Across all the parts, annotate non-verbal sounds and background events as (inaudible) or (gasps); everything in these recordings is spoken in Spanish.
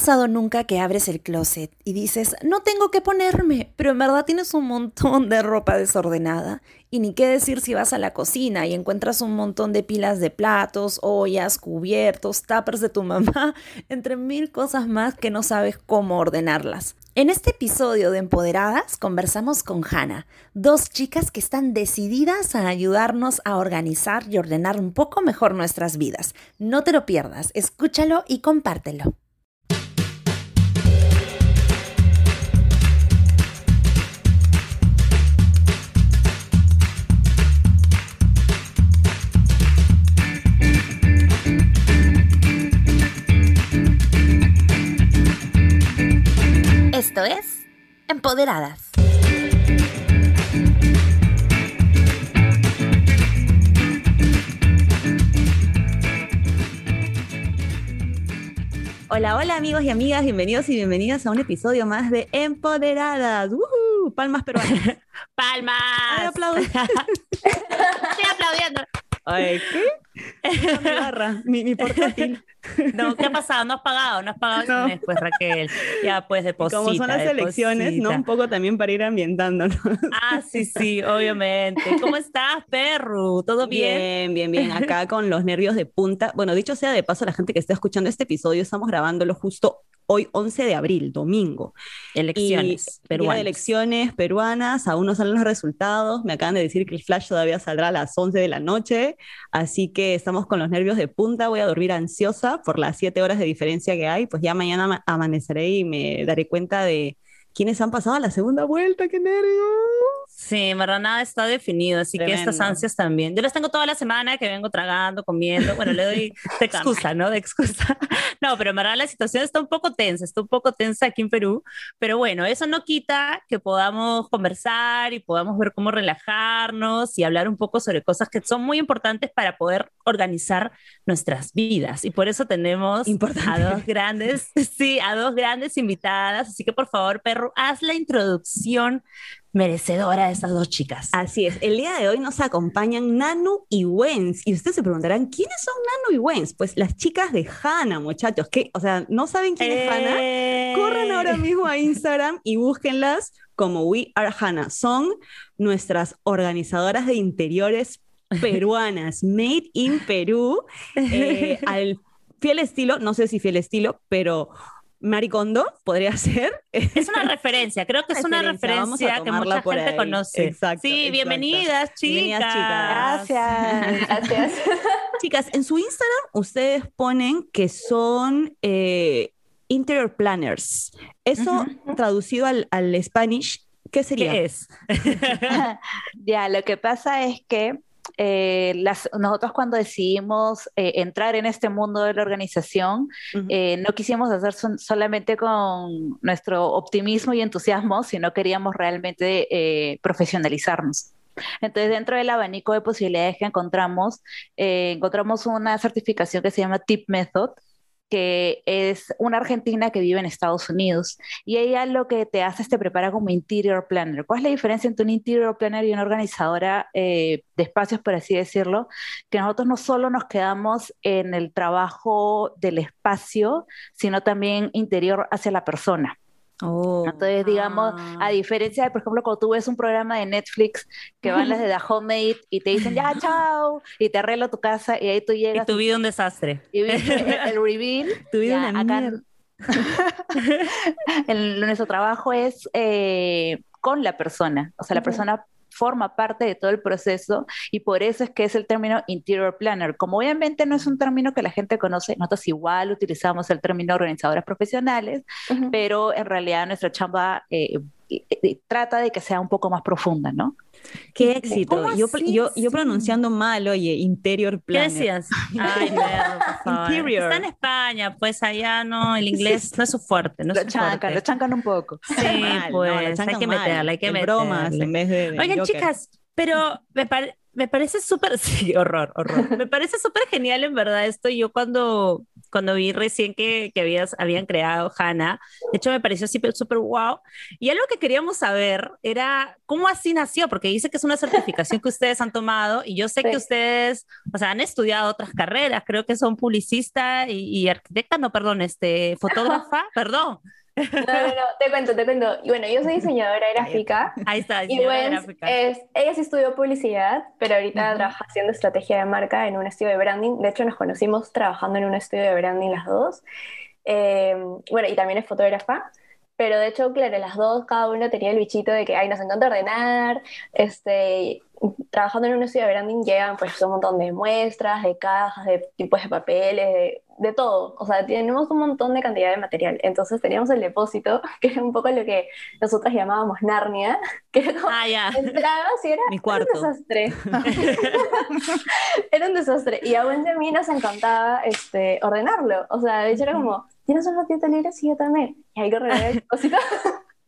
pasado nunca que abres el closet y dices, no tengo que ponerme, pero en verdad tienes un montón de ropa desordenada? Y ni qué decir si vas a la cocina y encuentras un montón de pilas de platos, ollas, cubiertos, tuppers de tu (laughs) mamá, entre mil cosas más que no sabes cómo ordenarlas. En este episodio de Empoderadas conversamos con Hannah, dos chicas que están decididas a ayudarnos a organizar y ordenar un poco mejor nuestras vidas. No te lo pierdas, escúchalo y compártelo. Esto es Empoderadas. Hola, hola amigos y amigas, bienvenidos y bienvenidas a un episodio más de Empoderadas. ¡Woohoo! Palmas peruanas. (laughs) ¡Palmas! Ay, aplaudo. (laughs) Estoy aplaudiendo. Ay, ¿qué? (laughs) Mi, mi portátil. No, ¿qué ha (laughs) pasado? No has pagado, no has pagado No. mes, pues Raquel. Ya, pues deposita. Como son las elecciones, ¿no? Un poco también para ir ambientándonos. Ah, sí, sí, obviamente. ¿Cómo estás, perro? ¿Todo bien? Bien, bien, bien. Acá (laughs) con los nervios de punta. Bueno, dicho sea de paso, la gente que está escuchando este episodio, estamos grabándolo justo hoy, 11 de abril, domingo. Elecciones peruanas. de elecciones peruanas, aún no salen los resultados. Me acaban de decir que el flash todavía saldrá a las 11 de la noche, así que estamos con los nervios de punta. Voy a dormir ansiosa por las 7 horas de diferencia que hay. Pues ya mañana ama- amaneceré y me daré cuenta de quiénes han pasado a la segunda vuelta. ¡Qué nervios! Sí, en verdad nada está definido, así que estas Tremendo. ansias también. Yo las tengo toda la semana que vengo tragando, comiendo. Bueno, le doy (laughs) de excusa, ¿no? De excusa. (laughs) No, pero en verdad la situación está un poco tensa, está un poco tensa aquí en Perú. Pero bueno, eso no quita que podamos conversar y podamos ver cómo relajarnos y hablar un poco sobre cosas que son muy importantes para poder organizar nuestras vidas. Y por eso tenemos Importante. a dos grandes, (laughs) sí, a dos grandes invitadas. Así que por favor, perro, haz la introducción merecedora de estas dos chicas. Así es, el día de hoy nos acompañan Nanu y Wens. Y ustedes se preguntarán, ¿quiénes son Nanu y Wens? Pues las chicas de Hannah, muchachos. ¿Qué? O sea, ¿no saben quién es Hannah? Eh. Corran ahora mismo a Instagram y búsquenlas como We Are Hannah. Son nuestras organizadoras de interiores peruanas, (laughs) made in Perú, eh, (laughs) al fiel estilo, no sé si fiel estilo, pero Maricondo podría ser. Es una referencia, creo que es una Referencia, vamos a referencia que mucha por gente ahí. conoce. Exacto, sí, exacto. bienvenidas, chicas. Bienvenidas, chicas. Gracias, (laughs) gracias. Chicas, en su Instagram ustedes ponen que son eh, interior planners. Eso traducido al, al Spanish, ¿qué sería? ¿Qué es? (laughs) ya, lo que pasa es que eh, las, nosotros cuando decidimos eh, entrar en este mundo de la organización, Ujú. eh, no quisimos hacer son- solamente con nuestro optimismo y entusiasmo, sino queríamos realmente eh, profesionalizarnos. Entonces, dentro del abanico de posibilidades que encontramos, eh, encontramos una certificación que se llama Tip Method, que es una argentina que vive en Estados Unidos. Y ella lo que te hace es te prepara como interior planner. ¿Cuál es la diferencia entre un interior planner y una organizadora eh, de espacios, por así decirlo? Que nosotros no solo nos quedamos en el trabajo del espacio, sino también interior hacia la persona. Oh. Entonces, digamos, Ah. a diferencia de, por ejemplo, cuando tú ves un programa de Netflix que van las de The Homemade y te dicen, ya, chao, y te arreglo tu casa y ahí tú (laughs) Y llegas tu vida un desastre. y (laughs) el, reveal. Tu vida ya, una acá- mierda. (laughs) el- nuestro trabajo es eh, con la persona, o sea, la persona forma parte de todo el proceso y por eso es que es el término interior planner. Como obviamente no es un término que la gente conoce, nosotros igual utilizamos el término organizadoras profesionales, pero en realidad nuestra chamba eh, trata de que sea un poco más profunda, ¿no? Qué éxito. ¿Cómo Yo, yo, yo pronunciando mal, oye, interior ¿Qué planner. decías? (laughs) Ay, favor. Interior. Está en España, pues allá no, el inglés no es su fuerte, no lo chancan, lo chancan un poco. Sí, Mal, no, pues, la hay que meterla, hay que meterla. bromas en vez de, Oigan, Joker. chicas, pero me, pare- me parece súper, (laughs) sí, horror, horror. Me parece súper genial en verdad esto. Yo cuando cuando vi recién que, que habías, habían creado Hanna. De hecho, me pareció súper, súper wow. Y algo que queríamos saber era cómo así nació, porque dice que es una certificación que ustedes han tomado y yo sé que ustedes, o sea, han estudiado otras carreras, creo que son publicista y, y arquitecta, no, perdón, este, fotógrafa, perdón. No, no, no, te cuento, te cuento. Y bueno, yo soy diseñadora (laughs) gráfica. Ahí está, diseñadora y gráfica. Es, ella sí estudió publicidad, pero ahorita trabaja haciendo estrategia de marca en un estudio de branding. De hecho, nos conocimos trabajando en un estudio de branding las dos. Eh, bueno, y también es fotógrafa. Pero de hecho, claro, las dos, cada una tenía el bichito de que, ay, nos encanta ordenar, este, trabajando en un estudio de branding llegan pues un montón de muestras, de cajas, de tipos de papeles, de, todo. O sea, tenemos un montón de cantidad de material. Entonces teníamos el depósito, (laughs) que era un poco lo que nosotras llamábamos Narnia, (laughs) que era como, ah, ya. entrabas y era, Mi cuarto. un desastre. (laughs) era un desastre. Y a mí nos encantaba este, ordenarlo. O sea, de hecho era como, ¿tienes un ratito libre? Sí, yo también. Y hay que ordenar el depósito.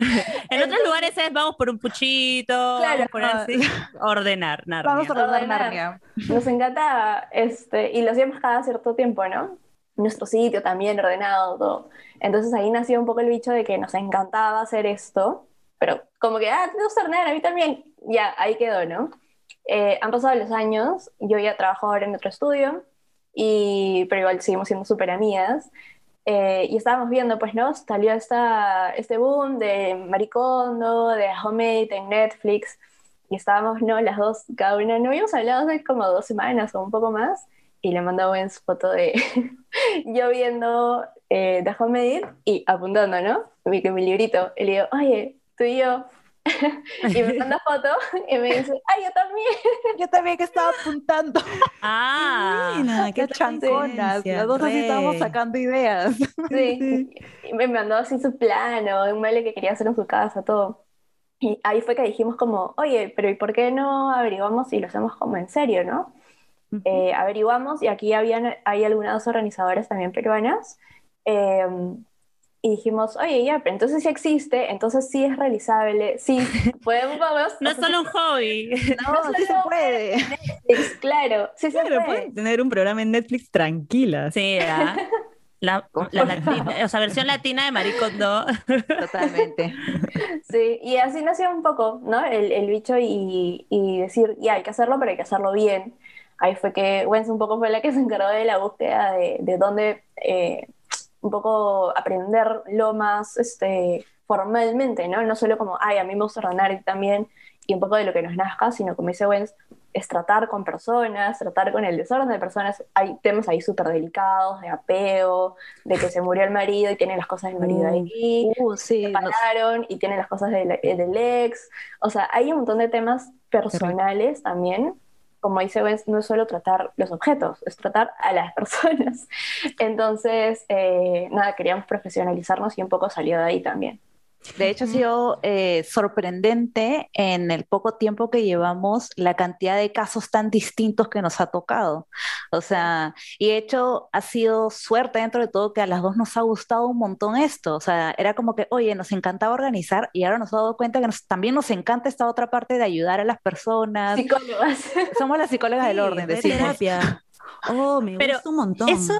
(laughs) en otros lugares es vamos por un puchito, claro, por así, (laughs) ordenar, Narnia. Vamos a ordenar, Narnia. Nos encantaba, este, y lo hacíamos cada cierto tiempo, ¿no? Nuestro sitio también ordenado, todo. Entonces ahí nació un poco el bicho de que nos encantaba hacer esto, pero como que, ah, te gusta ordenar, a mí también. Ya, ahí quedó, ¿no? Eh, han pasado los años, yo ya trabajo ahora en otro estudio, y, pero igual seguimos siendo súper amigas. Eh, y estábamos viendo, pues, ¿no? Salió esta, este boom de Maricondo, de Homemade en Netflix, y estábamos, ¿no? Las dos, cada una, no habíamos hablado hace como dos semanas o un poco más, y le mandaba en su foto de (laughs) yo viendo eh, The Homemade y apuntando, ¿no? Mi, mi librito, y le digo, oye, tú y yo, y me manda foto (laughs) y me dice, ay, yo también. (laughs) Yo también que estaba apuntando. Ah, (laughs) Mira, qué chanconas. Las dos así estábamos sacando ideas. Sí. Y me mandó así su plano, un mueble que quería hacer en su casa, todo. Y ahí fue que dijimos como, oye, pero ¿y por qué no averiguamos y lo hacemos como en serio, no? eh, averiguamos y aquí habían, hay algunas organizadoras también peruanas. Eh, y dijimos, oye, ya, pero entonces sí existe, entonces sí es realizable, sí, (laughs) podemos... no es solo un hobby. (laughs) No, (laughs) no sí se puede. Netflix, claro, sí se puede. pueden tener un programa en Netflix tranquila. Sí, ¿ah? La, la latina, o sea, versión latina de Maricondo. Totalmente. Sí, y así nació un poco, ¿no? El, el bicho y, y, decir, ya, hay que hacerlo, pero hay que hacerlo bien. Ahí fue que Wenz un poco fue la que se encargó de la búsqueda de, de dónde eh, un poco aprenderlo más este, formalmente, ¿no? No solo como, ay, a mí me gusta ordenar también, y un poco de lo que nos nazca, sino como dice Wenz, es tratar con personas, tratar con el desorden de personas. Hay temas ahí súper delicados, de apego, de que se murió el marido y tiene las cosas del marido ahí, uh, sí, se separaron y tiene las cosas del, del ex. O sea, hay un montón de temas personales también como dice Ben, no es solo tratar los objetos, es tratar a las (laughs) personas. Entonces, eh, nada, queríamos profesionalizarnos y un poco salió de ahí también. De hecho, ha sido eh, sorprendente en el poco tiempo que llevamos la cantidad de casos tan distintos que nos ha tocado. O sea, y de hecho ha sido suerte dentro de todo que a las dos nos ha gustado un montón esto. O sea, era como que, oye, nos encantaba organizar y ahora nos ha dado cuenta que también nos encanta esta otra parte de ayudar a las personas. Psicólogas. Somos las psicólogas del orden, de decimos. terapia. Oh, me Pero gusta un montón. Eso,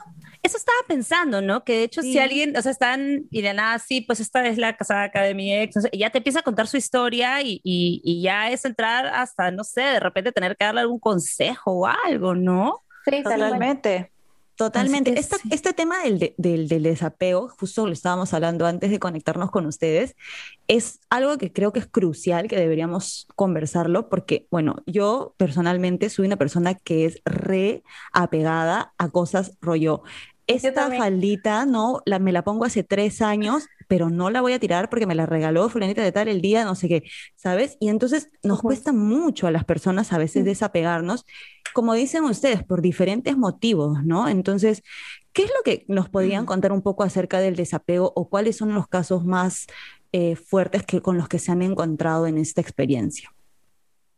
eso estaba pensando, ¿no? Que de hecho, si alguien, o sea, están y de nada, sí, pues esta es la casaca de mi ex, y ya te empieza a contar su historia y, y, y ya es entrar hasta, no sé, de repente tener que darle algún consejo o algo, ¿no? Sí. Totalmente. Totalmente. Así que Esta- sí. Este tema del, de- del, del desapego, justo lo estábamos hablando antes de conectarnos con ustedes, es algo que creo que es crucial, que deberíamos conversarlo, porque, bueno, yo personalmente soy una persona que es re apegada a cosas rollo. Esta faldita, ¿no? La, me la pongo hace tres años, pero no la voy a tirar porque me la regaló fulanita de tal el día, no sé qué, ¿sabes? Y entonces nos cuesta mucho a las personas a veces Mm. desapegarnos, como dicen ustedes, por diferentes motivos, ¿no? Entonces, ¿qué es lo que nos podrían contar un poco acerca del desapego o cuáles son los casos más eh, fuertes que, con los que se han encontrado en esta experiencia?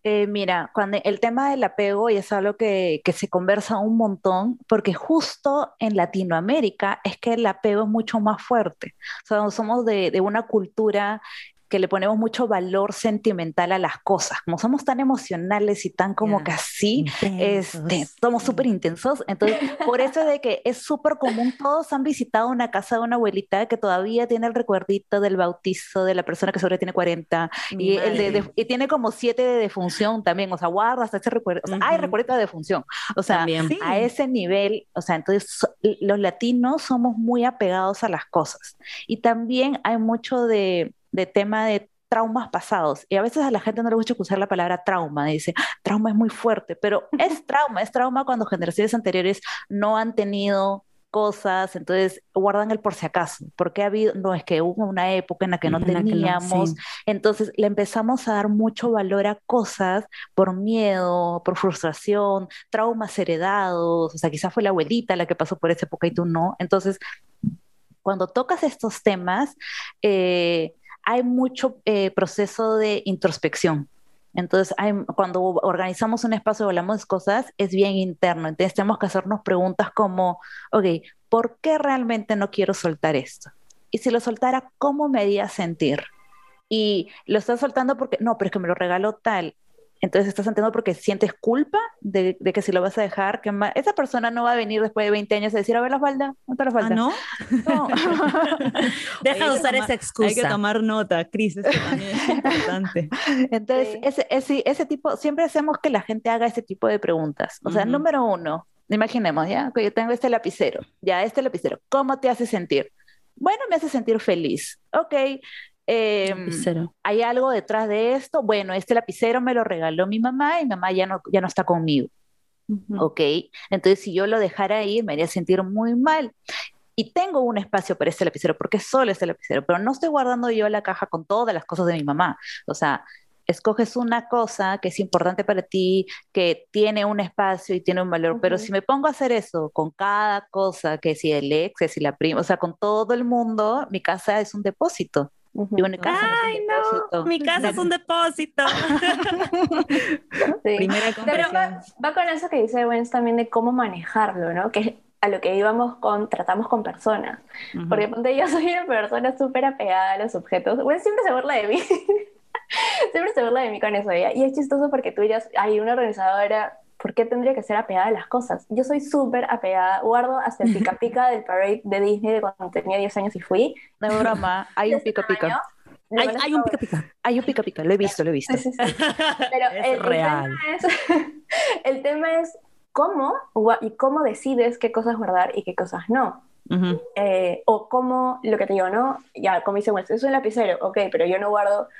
Eh, mira, cuando el tema del apego y es algo que, que se conversa un montón, porque justo en Latinoamérica es que el apego es mucho más fuerte. O sea, somos de, de una cultura que le ponemos mucho valor sentimental a las cosas. Como somos tan emocionales y tan como que así, este, somos súper intensos. Entonces, por eso es de que es súper común, todos han visitado una casa de una abuelita que todavía tiene el recuerdito del bautizo de la persona que sobre tiene 40 y, el de, y, tiene como siete de defunción también, o sea, guarda hasta ese recuerdo, o sea, hay recuerdo de defunción, o sea, a ese nivel, o sea, entonces los latinos somos muy apegados a las cosas. Y también hay mucho de, de tema de traumas pasados. Y a veces a la gente no le gusta usar la palabra trauma. Dice, ah, trauma es muy fuerte, pero es trauma, es trauma cuando generaciones anteriores no han tenido cosas, entonces guardan el por si acaso, porque ha habido, no es que hubo una época en la que no teníamos, entonces le empezamos a dar mucho valor a cosas por miedo, por frustración, traumas heredados, o sea, quizás fue la abuelita la que pasó por esa época y tú no, entonces cuando tocas estos temas, eh, hay mucho eh, proceso de introspección. Entonces, cuando organizamos un espacio o hablamos de cosas, es bien interno. Entonces, tenemos que hacernos preguntas como, ok, ¿por qué realmente no quiero soltar esto? Y si lo soltara, ¿cómo me haría sentir? Y lo estás soltando porque, no, pero es que me lo regaló tal. Entonces estás sintiendo porque sientes culpa de, que si lo vas a dejar, que esa persona no va a venir después de 20 años a decir, a ver la falda, ¿no te la falda? ¿Ah, no? (laughs) no. (laughs) Deja de usar esa excusa. Hay que tomar nota, Cris, eso también es (laughs) importante. Entonces, ese, ese, ese, tipo, siempre hacemos que la gente haga ese tipo de preguntas. O sea, número uno, imaginemos, ¿ya? Que yo tengo este lapicero, ya, este lapicero, ¿cómo te hace sentir? Bueno, me hace sentir feliz. Ok, Em, ¿Hay algo detrás de esto? Bueno, este lapicero me lo regaló mi mamá y mi mamá ya no, ya no está conmigo. ¿Ok? Entonces, si yo lo dejara ahí, me haría sentir muy mal. Y tengo un espacio para este lapicero, porque solo este lapicero, pero no estoy guardando yo la caja con todas las cosas de mi mamá. O sea, escoges una cosa que es importante para ti, que tiene un espacio y tiene un valor, pero si me pongo a hacer eso con cada cosa, que si el ex, que si la prima, o sea, con todo el mundo, mi casa es un depósito. Ay, no, mi casa es un depósito. (laughs) Pero va, con eso que dice Wens también de cómo manejarlo, ¿no? Que a lo que íbamos con, tratamos con personas. Porque ponte, yo soy una persona súper apegada a los objetos. Wens siempre se burla de mí. (laughs) siempre se burla de mí con eso. Y es chistoso porque tú ya hay una organizadora ¿por qué tendría que ser apegada a las cosas? Yo soy súper apegada, guardo hasta el pica pica del parade de Disney de cuando tenía 10 años y fui. No es broma, hay un pica pica. Hay, un pica pica. Hay un pica pica, lo he visto, lo he visto. (laughs) Pero es el, real. Tema es, (laughs) el tema es cómo y cómo decides qué cosas guardar y qué cosas no. Eh, o cómo, lo que te digo, ¿no? Ya, como dice, bueno, es un lapicero, ok, pero yo no guardo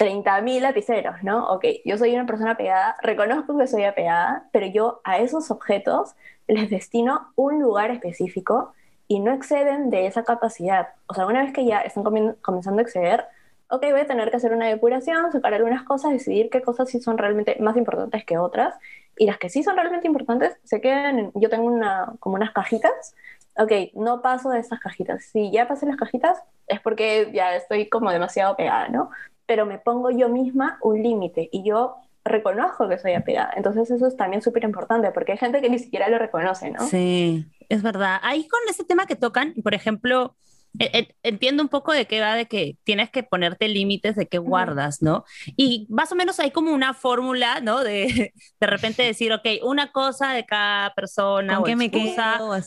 30.000 lapiceros, ¿no? Ok, yo soy una persona apegada, reconozco que soy apegada, pero yo a esos objetos les destino un lugar específico y no exceden de esa capacidad. O sea, una vez que ya están comenzando a exceder, ok, voy a tener que hacer una depuración, sacar algunas cosas, decidir qué cosas sí son realmente más importantes que otras, y las que sí son realmente importantes se quedan, en, yo tengo una, como unas cajitas, ok, no paso de estas cajitas. Si ya pasé las cajitas, es porque ya estoy como demasiado pegada, ¿no? Pero me pongo yo misma un límite y yo reconozco que soy apegada. Entonces eso es también súper importante porque hay gente que ni siquiera lo reconoce, ¿no? Sí, es verdad. Ahí con ese tema que tocan, por ejemplo, e, e, entiendo un poco de qué va, de que tienes que ponerte límites de qué guardas, ¿no? Y más o menos hay como una fórmula, ¿no? De de repente decir, ok, una cosa de cada persona, o, me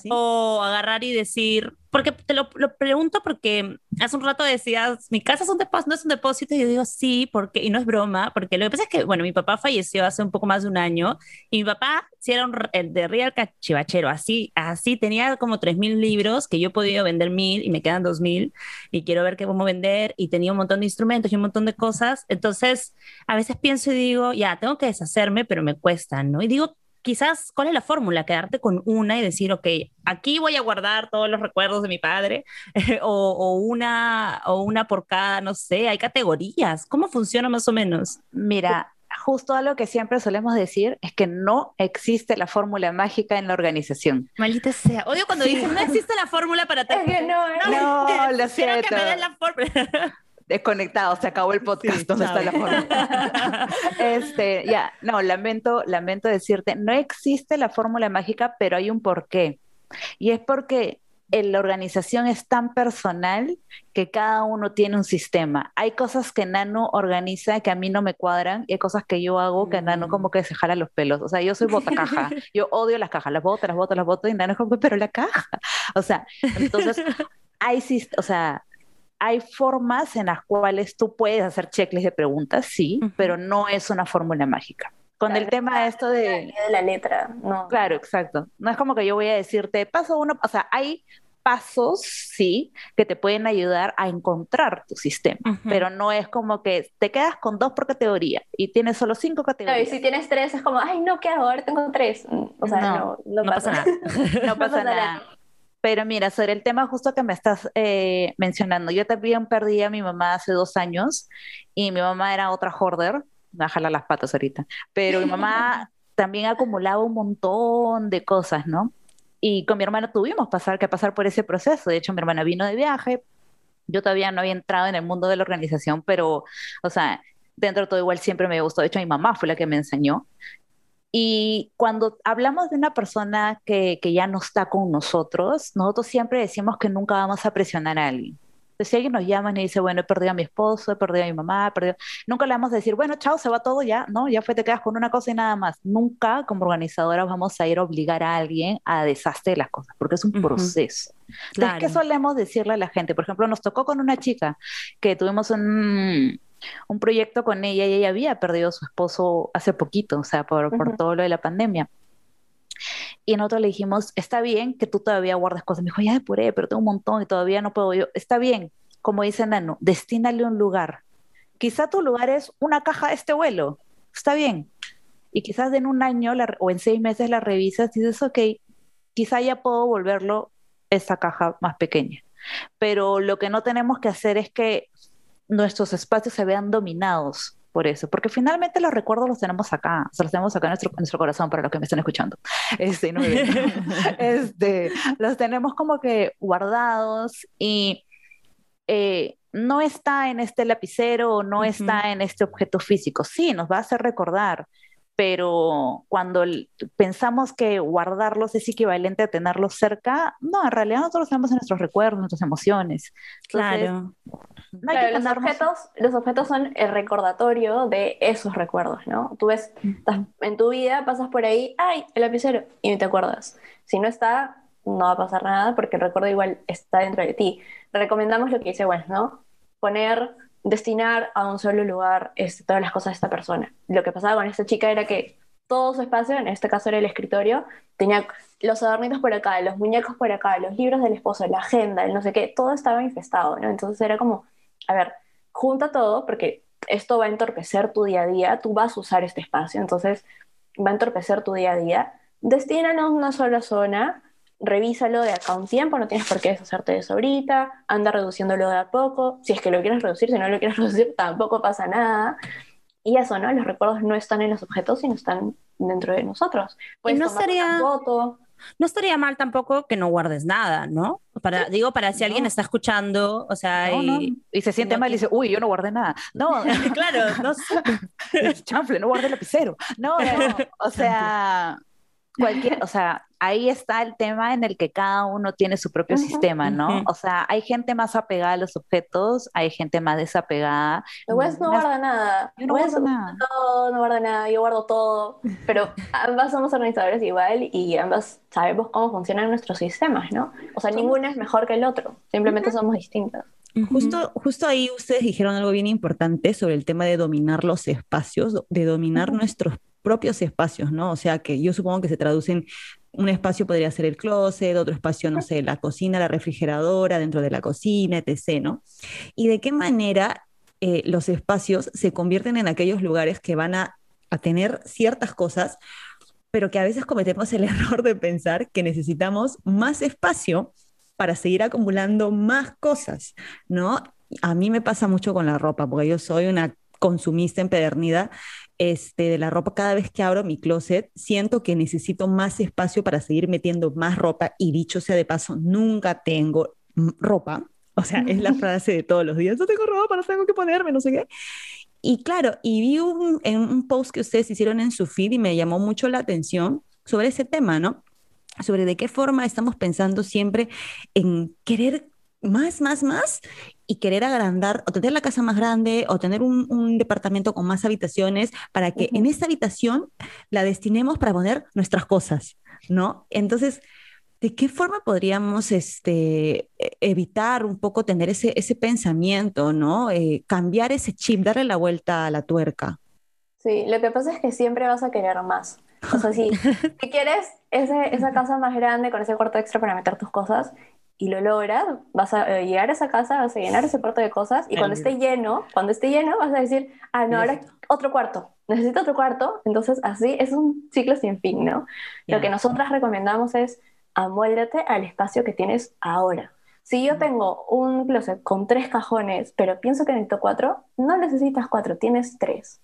o agarrar y decir, porque te lo, pregunto porque hace un rato decías, mi casa es un depósito, no es un depósito, y yo digo sí, porque, y no es broma, porque lo que pasa es que, bueno, mi papá falleció hace un poco más de un año, y mi papá sí era un, el de Real Cachivachero, así, así tenía como 3.000 libros que yo he podido vender mil y me quedan 2.000, y quiero ver qué cómo vender, y tenía un montón de instrumentos y un montón de cosas, entonces a veces pienso y digo, ya, tengo que deshacerme, pero me cuesta, ¿no? Y digo, quizás, ¿cuál es la fórmula? Quedarte con una y decir, ok, aquí voy a guardar todos los recuerdos de mi padre, (laughs) o, una, o una por cada, no sé, hay categorías. ¿Cómo funciona más o menos? Mira, justo algo que siempre solemos decir es que no existe la fórmula mágica en la organización. Maldita sea. Odio cuando dicen no existe la fórmula para... (laughs) Es que (laughs) no, no, no lo siento. que me den la fórmula. Desconectado, se acabó el podcast, ¿dónde está la fórmula? (laughs) este, ya, no, lamento, lamento decirte, no existe la fórmula mágica, pero hay un porqué. Y es porque la organización es tan personal que cada uno tiene un sistema. Hay cosas que Nano organiza que a mí no me cuadran y hay cosas que yo hago que Nano como que se jala los pelos. O sea, yo soy botacaja. (laughs) yo odio las cajas, las boto, las boto, las boto y Nano es como, pero la caja. O sea, entonces (laughs) hay, o sea, hay formas en las cuales tú puedes hacer checklists de preguntas, sí, pero no es una fórmula mágica con el tema esto de... de la letra, no. Claro, exacto. No es como que yo voy a decirte, paso uno, o sea, hay pasos, sí, que te pueden ayudar a encontrar tu sistema, pero no es como que te quedas con dos por categoría y tienes solo cinco categorías. y si tienes tres es como, ay, no, ¿qué hago? Ahora tengo tres. O sea, no, no, pasa, nada. (laughs) no pasa nada. Pero mira, sobre el tema justo que me estás eh, mencionando, yo también perdí a mi mamá hace dos años y mi mamá era otra hoarder, me a las patas ahorita, pero mi mamá (laughs) también acumulaba un montón de cosas, ¿no? Y con mi hermana tuvimos pasar, que pasar por ese proceso. De hecho, mi hermana vino de viaje. Yo todavía no había entrado en el mundo de la organización, pero, o sea, dentro de todo igual siempre me gustó. De hecho, mi mamá fue la que me enseñó. Y cuando hablamos de una persona que, que ya no está con nosotros, nosotros siempre decimos que nunca vamos a presionar a alguien si alguien nos llama y dice, bueno, he perdido a mi esposo, he perdido a mi mamá, he perdido... Nunca le vamos a decir, bueno, chao, se va todo ya, ¿no? Ya fue, te quedas con una cosa y nada más. Nunca como organizadora vamos a ir a obligar a alguien a deshacer las cosas, porque es un proceso. Entonces, ¿qué solemos decirle a la gente? Por ejemplo, nos tocó con una chica que tuvimos un, un proyecto con ella y ella había perdido a su esposo hace poquito, o sea, por, por todo lo de la pandemia. Y nosotros le dijimos, está bien que tú todavía guardes cosas. Me dijo, ya depuré, pero tengo un montón y todavía no puedo. Yo, está bien, como dice Nano, destínale un lugar. Quizá tu lugar es una caja de este vuelo. Está bien. Y quizás en un año o en seis meses la revisas y dices, ok, quizá ya puedo volverlo esa caja más pequeña. Pero lo que no tenemos que hacer es que nuestros espacios se vean dominados por eso, porque finalmente los recuerdos los tenemos acá, o sea, los tenemos acá en nuestro, nuestro corazón para los que me están escuchando. (laughs) Este, no, (laughs) este, los tenemos como que guardados y eh, no está en este lapicero o no está en este objeto físico. Sí, nos va a hacer recordar, pero cuando pensamos que guardarlos es equivalente a tenerlos cerca, no, en realidad nosotros tenemos en nuestros recuerdos, nuestras emociones. claro. los, objetos, los objetos son el recordatorio de esos recuerdos, ¿no? Tú ves, en tu vida pasas por ahí, ¡ay, el lapicero! Y te acuerdas. Si no está, no va a pasar nada porque el recuerdo igual está dentro de ti. Recomendamos lo que dice Wells, ¿no? Poner destinar a un solo lugar este, todas las cosas de esta persona. Lo que pasaba con esta chica era que todo su espacio, en este caso era el escritorio, tenía los adornitos por acá, los muñecos por acá, los libros del esposo, la agenda, el no sé qué, todo estaba infestado, ¿no? Entonces era como, a ver, junta todo porque esto va a entorpecer tu día a día, tú vas a usar este espacio, entonces va a entorpecer tu día a día. Destínanos una sola zona, revísalo de acá un tiempo, no tienes por qué deshacerte de eso ahorita, anda reduciéndolo de a poco, si es que lo quieres reducir, si no lo quieres (laughs) reducir, tampoco pasa nada. Y eso, ¿no? Los recuerdos no están en los objetos, sino están dentro de nosotros. Puedes no foto. No estaría mal tampoco que no guardes nada, ¿no? Para, Digo, para si alguien está escuchando, o sea, y, se siente mal y dice, uy, yo no guardé nada. No, (laughs) claro, no (laughs) Chanfle, no guardé el lapicero. No, no, o sea, cualquier, o sea, ahí está el tema en el que cada uno tiene su propio sistema, ¿no? O sea, hay gente más apegada a los objetos, hay gente más desapegada. Wes no guarda nada. Yo no guardo nada. No, no guarda nada, yo guardo todo. (laughs) Pero ambas somos organizadores igual y ambas sabemos cómo funcionan nuestros sistemas, ¿no? O sea, ninguno es mejor que el otro, simplemente somos Justo, justo ahí ustedes dijeron algo bien importante sobre el tema de dominar los espacios, de dominar nuestros propios espacios, ¿no? O sea, que yo supongo que se traducen un espacio podría ser el closet, otro espacio, no sé, la cocina, la refrigeradora, dentro de la cocina, etc., ¿no? Y de qué manera eh, los espacios se convierten en aquellos lugares que van a, a tener ciertas cosas, pero que a veces cometemos el (laughs) error de pensar que necesitamos más espacio para seguir acumulando más cosas, ¿no? A mí me pasa mucho con la ropa, porque yo soy una consumista empedernida este, de la ropa, cada vez que abro mi closet, siento que necesito más espacio para seguir metiendo más ropa y dicho sea de paso, nunca tengo ropa. O sea, es la (laughs) frase de todos los días, no tengo ropa, no tengo que ponerme, no sé qué. Y claro, y vi un, en un post que ustedes hicieron en su feed y me llamó mucho la atención sobre ese tema, ¿no? Sobre de qué forma estamos pensando siempre en querer más, más, más y querer agrandar o tener la casa más grande o tener un, un departamento con más habitaciones para que en esta habitación la destinemos para poner nuestras cosas, ¿no? Entonces, ¿de qué forma podríamos este, e, evitar un poco tener ese, ese pensamiento, ¿no? Eh, cambiar ese chip, darle la vuelta a la tuerca. Sí, lo que pasa es que siempre vas a querer más. O sea, si, (laughs) si quieres ese, esa casa más grande con ese cuarto extra para meter tus cosas y lo logras, vas a eh, llegar a esa casa, vas a llenar ese cuarto de cosas y cuando esté lleno, cuando esté lleno vas a decir, ah, no, ahora otro cuarto, necesito otro cuarto. Entonces así es un ciclo sin fin, ¿no? Lo que nosotras recomendamos es amóldate al espacio que tienes ahora. Si yo tengo un closet con tres cajones, pero pienso que necesito cuatro, no necesitas cuatro, tienes tres.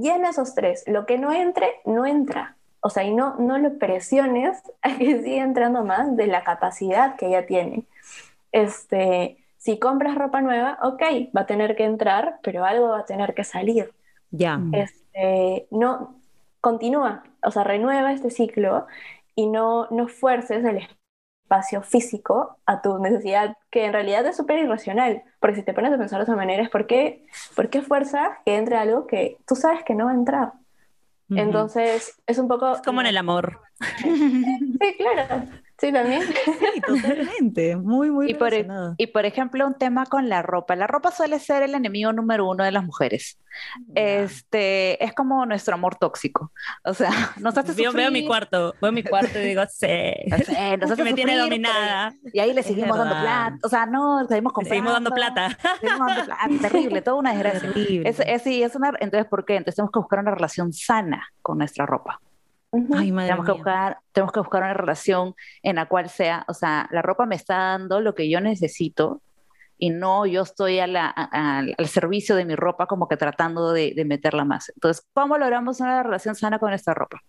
Llena esos tres. Lo que no entre, no entra. O sea, y no, no lo presiones (laughs) a que siga entrando más de la capacidad que ya tiene. Este, si compras ropa nueva, ok, va a tener que entrar, pero algo va a tener que salir. Ya. Este, no, continúa, o sea, renueva este ciclo y no, no fuerces el espacio físico a tu necesidad, que en realidad es súper irracional, porque si te pones a pensar de esa manera es ¿por qué, ¿por qué fuerza que entre algo que tú sabes que no va a entrar? Entonces, es un poco... Es como en el amor. sí, claro. Sí, también. (laughs) Sí, totalmente. Muy, muy y por, e y por ejemplo, un tema con la ropa. La ropa suele ser el enemigo número uno de las mujeres. Este, es como nuestro amor tóxico. O sea, (laughs) nos hace Yo veo mi cuarto, veo mi cuarto y digo, (laughs) sí, sé, nos hace me tiene dominada. Y ahí le seguimos dando plata. O sea, no, seguimos comprando. seguimos dando plata. Seguimos dando plata. Terrible, toda una desgracia. Es, es, sí, es una, entonces, ¿por qué? Entonces tenemos que buscar una relación sana con nuestra ropa. Ay, madre tenemos, que buscar, tenemos que buscar una relación en la cual sea, o sea, la ropa me está dando lo que yo necesito y no yo estoy a la, a, al servicio de mi ropa como que tratando de, de, meterla más. Entonces, ¿cómo logramos una relación sana con nuestra ropa?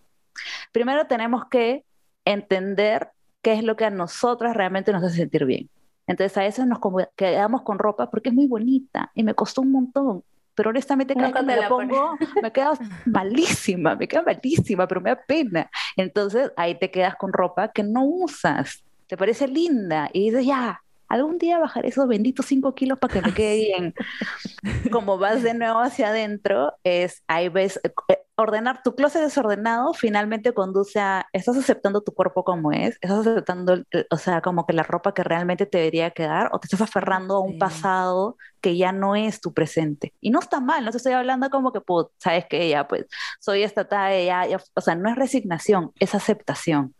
Primero tenemos que entender qué es lo que a nosotras realmente nos hace sentir bien. Entonces a veces nos quedamos con ropa porque es muy bonita y me costó un montón pero honestamente cada vez que me la pongo me queda (laughs) malísima, me queda malísima, pero me da pena. Entonces ahí te quedas con ropa que no usas, te parece linda y dices, ya, algún día bajaré esos benditos 5 kilos para que me quede (laughs) bien. Como vas de nuevo hacia adentro, es ahí ves, eh, ordenar tu closet desordenado finalmente conduce a, estás aceptando tu cuerpo como es, estás aceptando, o sea, como que la ropa que realmente te debería quedar, o te estás aferrando a un sí. pasado que ya no es tu presente. Y no está mal, no te estoy hablando como que, pues, sabes que ya, pues, soy esta talla, ya, ya, o sea, no es resignación, es aceptación.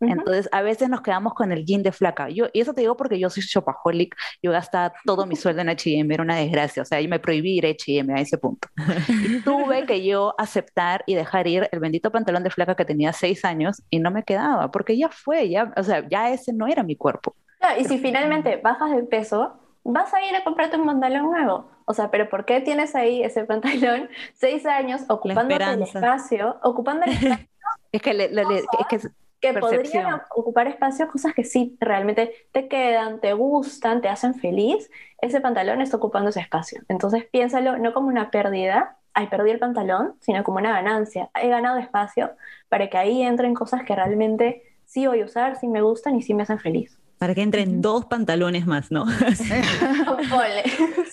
Entonces, a veces nos quedamos con el jean de flaca. Yo, y eso te digo porque yo soy shopaholic, yo gastaba todo mi sueldo en H&M, era una desgracia, o sea, yo me prohibí ir a H&M a ese punto. Y (laughs) tuve que yo aceptar y dejar ir el bendito pantalón de flaca que tenía seis años y no me quedaba, porque ya fue, ya, o sea, ya ese no era mi cuerpo. Claro, y si finalmente bajas de peso, vas a ir a comprarte un pantalón nuevo. O sea, pero ¿por qué tienes ahí ese pantalón seis años ocupando el espacio? Ocupando el espacio. (laughs) es que, le, le, le, es que que Percepción. podrían ocupar espacio, cosas que sí realmente te quedan, te gustan, te hacen feliz, ese pantalón está ocupando ese espacio. Entonces piénsalo no como una pérdida, ay, perdí el pantalón, sino como una ganancia. He ganado espacio para que ahí entren cosas que realmente sí voy a usar, sí me gustan y sí me hacen feliz. Para que entren dos pantalones más, ¿no? (laughs)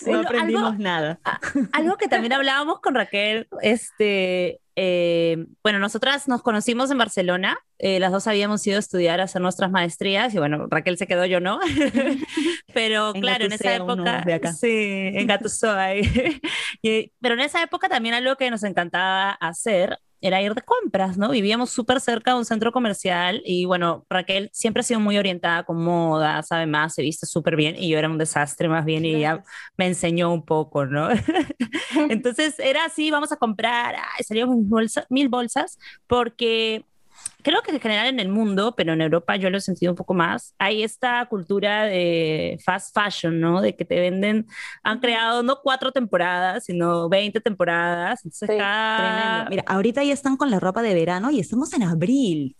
No aprendimos algo, nada. Algo que también hablábamos con Raquel, este, eh, bueno, nosotras nos conocimos en Barcelona, eh, las dos habíamos ido a estudiar, a hacer nuestras maestrías, y bueno, Raquel se quedó, yo no, (laughs) (laughs) pero En claro, en esa época, de acá. sí, en. (laughs) Y- pero en esa época también algo que nos encantaba hacer era ir de compras, ¿no? Vivíamos súper cerca de un centro comercial y bueno, Raquel siempre ha sido muy orientada con moda, sabe más, se viste súper bien y yo era un desastre más bien y ella me enseñó un poco, ¿no? (laughs) (laughs) Entonces era así, vamos a comprar, ay, salíamos mil, bolsa- mil bolsas porque creo que en general en el mundo, pero en Europa yo lo he sentido un poco más, hay esta cultura de fast fashion, ¿no? De que te venden, han creado no cuatro temporadas, sino 20 temporadas. Entonces Sí, cada... Tremendo. Mira, ahorita ya están con la ropa de verano y estamos en abril.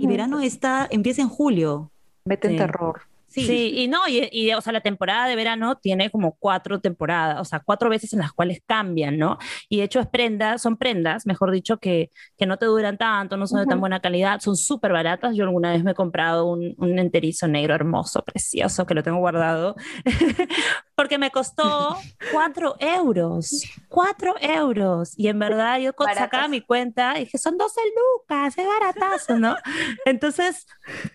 Y verano está, empieza en julio. Meten Sí. terror. Sí, y no, y, y, o sea, la temporada de verano tiene como cuatro temporadas, o sea, cuatro veces en las cuales cambian, ¿no? Y de hecho es prendas, son prendas, mejor dicho, que, que no te duran tanto, no son de tan buena calidad, son súper baratas. Yo alguna vez me he comprado un, un enterizo negro hermoso, precioso, que lo tengo guardado, (laughs) porque me costó (laughs) cuatro euros, cuatro euros. Y en verdad yo sacaba mi cuenta y dije, son 12 lucas, es baratazo, ¿no? (laughs) Entonces,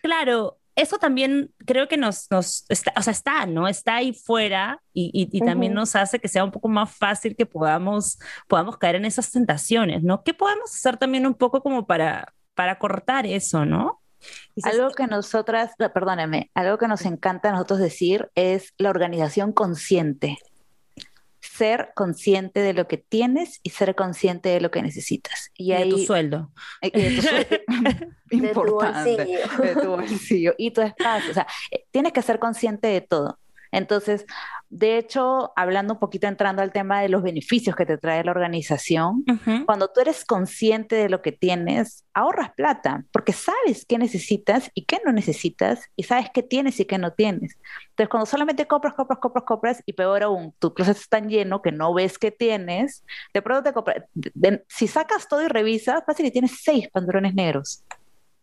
claro, eso también creo que nos, nos está, o sea, está, ¿no? Está ahí fuera y, y, también nos hace que sea un poco más fácil que podamos, podamos caer en esas tentaciones, ¿no? ¿Qué podemos hacer también un poco como para, para cortar eso, ¿no? Algo que nosotras, perdóneme, algo que nos encanta a nosotros decir es la organización consciente ser consciente de lo que tienes y ser consciente de lo que necesitas. Y, de tu sueldo. Y de tu sueldo. Importante. De tu (laughs) (laughs) bolsillo. De tu bolsillo. Y tu espacio. O sea, eh, tienes que ser consciente de todo. Entonces, de hecho, hablando un poquito, entrando al tema de los beneficios que te trae la organización, cuando tú eres consciente de lo que tienes, ahorras plata, porque sabes qué necesitas y qué no necesitas, y sabes qué tienes y qué no tienes. Entonces, cuando solamente compras, compras, compras, compras, y peor aún, tu closet está tan lleno que no ves qué tienes, de pronto te compras, si sacas todo y revisas, fácil y tienes seis pantalones negros.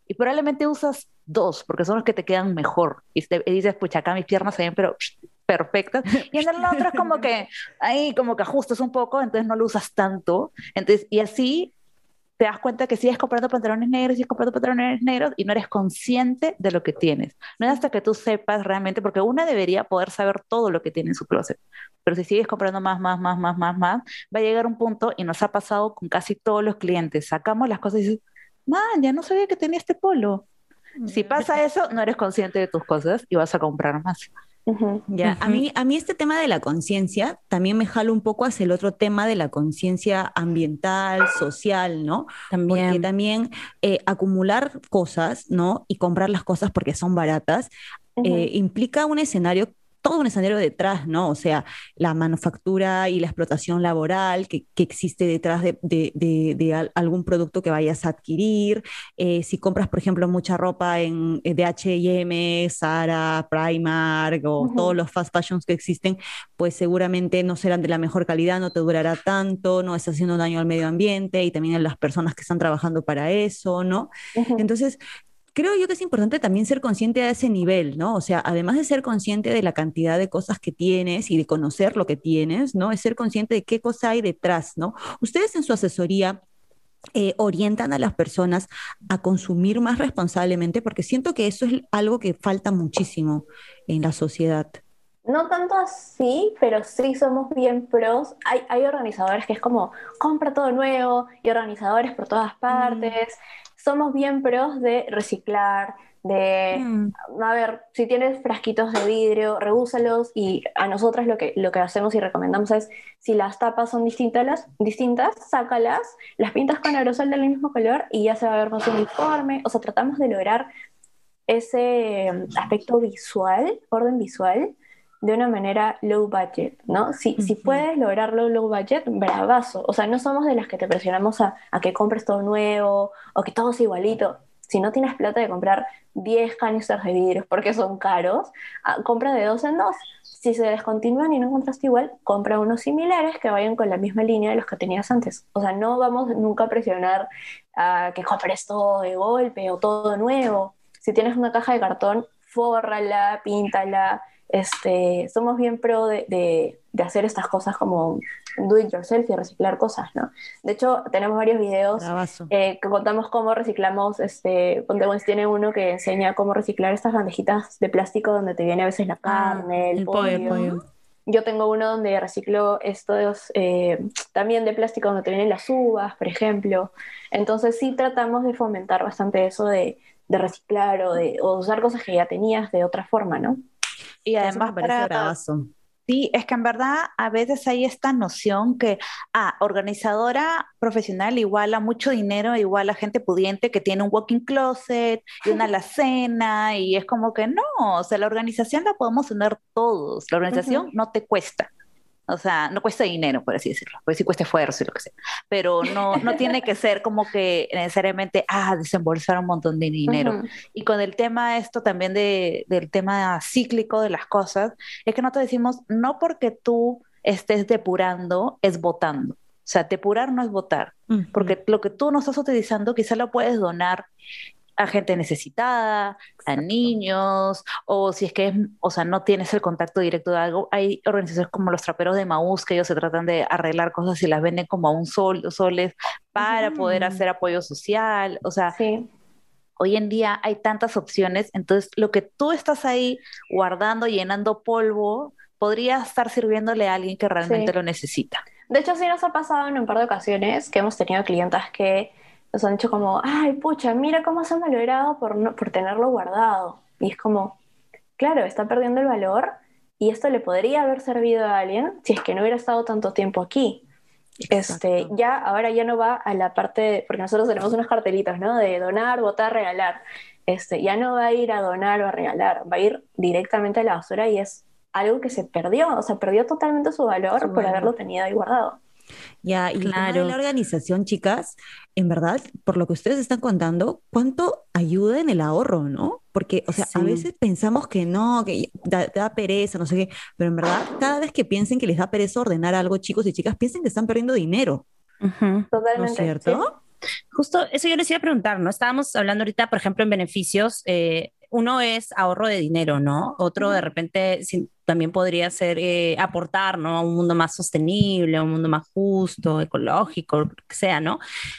Y probablemente usas dos, porque son los que te quedan mejor. Y, dices, pucha, acá mis piernas se ven, pero perfectas. (laughs) Y en el otro es como que ahí como que ajustas un poco, entonces no lo usas tanto. Entonces, y así te das cuenta que sigues comprando pantalones negros, sigues comprando pantalones negros y no eres consciente de lo que tienes. No es hasta que tú sepas realmente, porque una debería poder saber todo lo que tiene en su closet. Pero si sigues comprando más, más, más, más, más, más, va a llegar un punto, y nos ha pasado con casi todos los clientes, sacamos las cosas y dices, man, ya no sabía que tenía este polo. Si mm. pasa eso, no eres consciente de tus cosas y vas a comprar más. Ya, a mí, a mí este tema de la conciencia también me jala un poco hacia el otro tema de la conciencia ambiental, social, ¿no? También. Porque también eh, acumular cosas, ¿no? Y comprar las cosas porque son baratas, eh, implica un escenario todo un escenario detrás, ¿no? O sea, la manufactura y la explotación laboral que, existe detrás de, algún producto que vayas a adquirir. Eh, si compras, por ejemplo, mucha ropa en eh, de H&M, Zara, Primark o todos los fast fashions que existen, pues seguramente no serán de la mejor calidad, no te durará tanto, no está haciendo daño al medio ambiente y también a las personas que están trabajando para eso, ¿no? Entonces, creo yo que es importante también ser consciente de ese nivel, ¿no? O sea, además de ser consciente de la cantidad de cosas que tienes y de conocer lo que tienes, ¿no? Es ser consciente de qué cosa hay detrás, ¿no? Ustedes en su asesoría eh, orientan a las personas a consumir más responsablemente, porque siento que eso es algo que falta muchísimo en la sociedad. No tanto así, pero sí somos bien pros. Hay, hay organizadores que es como, compra todo nuevo y organizadores por todas mm. partes somos bien pros de reciclar, de, mm. a ver, si tienes frasquitos de vidrio, reúsalos y a nosotras lo que, lo que hacemos y recomendamos es, si las tapas son distintas, distintas, sácalas, las pintas con aerosol del mismo color y ya se va a ver más uniforme, o sea, tratamos de lograr ese aspecto visual, orden visual, de una manera low budget, ¿no? Si, si puedes lograrlo low budget, bravazo. O sea, no somos de las que te presionamos a, a que compres todo nuevo o que todo sea igualito. Si no tienes plata de comprar 10 canisters de vidrio porque son caros, ah, compra de dos en dos. Si se descontinúan y no encontraste igual, compra unos similares que vayan con la misma línea de los que tenías antes. O sea, no vamos nunca a presionar a que compres todo de golpe o todo nuevo. Si tienes una caja de cartón, fórrala, píntala, este, somos bien pro de, hacer estas cosas como do it yourself y reciclar cosas, ¿no? De hecho, tenemos varios videos eh, que contamos cómo reciclamos, este, Ponte tiene uno que enseña cómo reciclar estas bandejitas de plástico donde te viene a veces la ah, carne, el, pollo. Yo tengo uno donde reciclo estos eh, también de plástico donde te vienen las uvas, por ejemplo. Entonces sí tratamos de fomentar bastante eso de, reciclar o de o usar cosas que ya tenías de otra forma, ¿no? Y además para... Sí, es que en verdad a veces hay esta noción que, ah, organizadora profesional igual a mucho dinero, igual a gente pudiente que tiene un walking closet y una alacena, y es como que no, o sea, la organización la podemos tener todos, la organización no te cuesta. O sea, no cuesta dinero, por así decirlo. Puede sí cuesta esfuerzo y lo que sea. Pero no, no tiene que ser como que necesariamente, ah, desembolsar un montón de dinero. Y con el tema esto también de, del tema cíclico de las cosas, es que no te decimos, no porque tú estés depurando, es votando. O sea, depurar no es votar, porque lo que tú no estás utilizando quizá lo puedes donar a gente necesitada, a niños, o si es que es, o sea, no tienes el contacto directo de algo, hay organizaciones como los traperos de Maús que ellos se tratan de arreglar cosas y las venden como a un sol, soles para poder hacer apoyo social, o sea, hoy en día hay tantas opciones, entonces lo que tú estás ahí guardando, llenando polvo, podría estar sirviéndole a alguien que realmente lo necesita. De hecho, sí nos ha pasado en un par de ocasiones que hemos tenido clientas que nos han dicho como, ay, pucha, mira cómo se ha malogrado por, no, por tenerlo guardado. Y es como, claro, está perdiendo el valor y esto le podría haber servido a alguien si es que no hubiera estado tanto tiempo aquí. Este, ya, ahora ya no va a la parte, porque nosotros tenemos unos cartelitos, ¿no? De donar, votar, regalar. Este, ya no va a ir a donar o a regalar, va a ir directamente a la basura y es algo que se perdió, o sea, perdió totalmente su valor por haberlo tenido ahí guardado. Ya, y claro. la organización, chicas, en verdad, por lo que ustedes están contando, ¿cuánto ayuda en el ahorro, no? Porque, o sea, a veces pensamos que no, que da, da, pereza, no sé qué, pero en verdad, cada vez que piensen que les da pereza ordenar algo, chicos y chicas, piensen que están perdiendo dinero. Totalmente. ¿No es cierto? Justo eso yo les iba a preguntar, ¿no? Estábamos hablando ahorita, por ejemplo, en beneficios. Eh, uno es ahorro de dinero, ¿no? Otro de repente también podría ser eh, aportar, ¿no? A un mundo más sostenible, a un mundo más justo, ecológico, lo que sea, ¿no?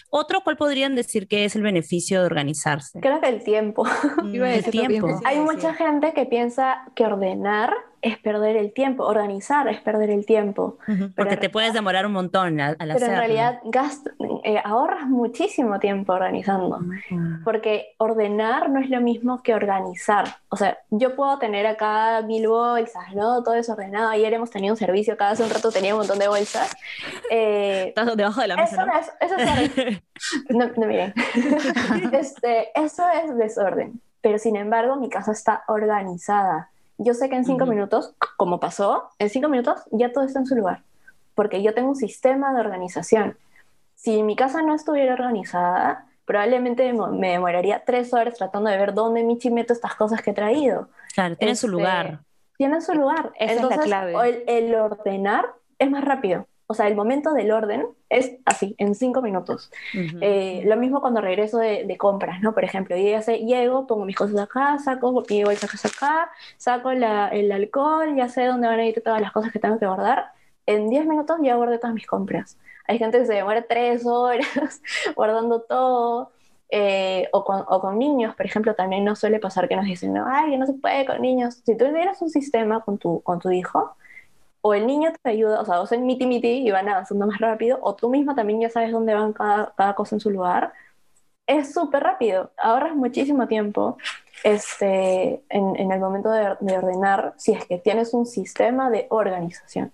Otro, ¿cuál podrían decir que es el beneficio de organizarse? Creo que el tiempo. (laughs) el tiempo. Hay mucha gente que piensa que ordenar es perder el tiempo, organizar es perder el tiempo. Porque te puedes demorar un montón al, Pero en realidad eh, ahorras muchísimo tiempo organizando, porque ordenar no es lo mismo que organizar. O sea, yo puedo tener acá mil bolsas, ¿no? Todo desordenado. Ayer hemos tenido un servicio, acá hace un rato tenía un montón de bolsas. Eh, (laughs) Estás debajo de la mesa. Eso, es, eso es (laughs) no, no, miren. (laughs) este, eso es desorden. Pero sin embargo, mi casa está organizada. Yo sé que en cinco minutos, como pasó, en cinco minutos ya todo está en su lugar. Porque yo tengo un sistema de organización. Si mi casa no estuviera organizada, probablemente me demoraría tres horas tratando de ver dónde mi meto estas cosas que he traído. Claro, tiene su este, lugar tienen su lugar. Entonces, es la clave. El, ordenar es más rápido. O sea, el momento del orden es así, en cinco minutos. Eh, lo mismo cuando regreso de, compras, ¿no? Por ejemplo, yo ya sé, llego, pongo mis cosas acá, saco mi bolsas acá, saco la, el alcohol, ya sé dónde van a ir todas las cosas que tengo que guardar. En diez minutos ya guardé todas mis compras. Hay gente que se demora tres horas (laughs) guardando todo. Eh, o, con, o, con, niños, por ejemplo, también no suele pasar que nos dicen, no, ay, no se puede con niños. Si tú tuvieras un sistema con tu, con tu hijo, o el niño te ayuda, o sea, vos en miti miti y van avanzando más rápido, o tú misma también ya sabes dónde van cada, cada cosa en su lugar, es súper rápido, ahorras muchísimo tiempo este, en, en el momento de, de ordenar si es que tienes un sistema de organización.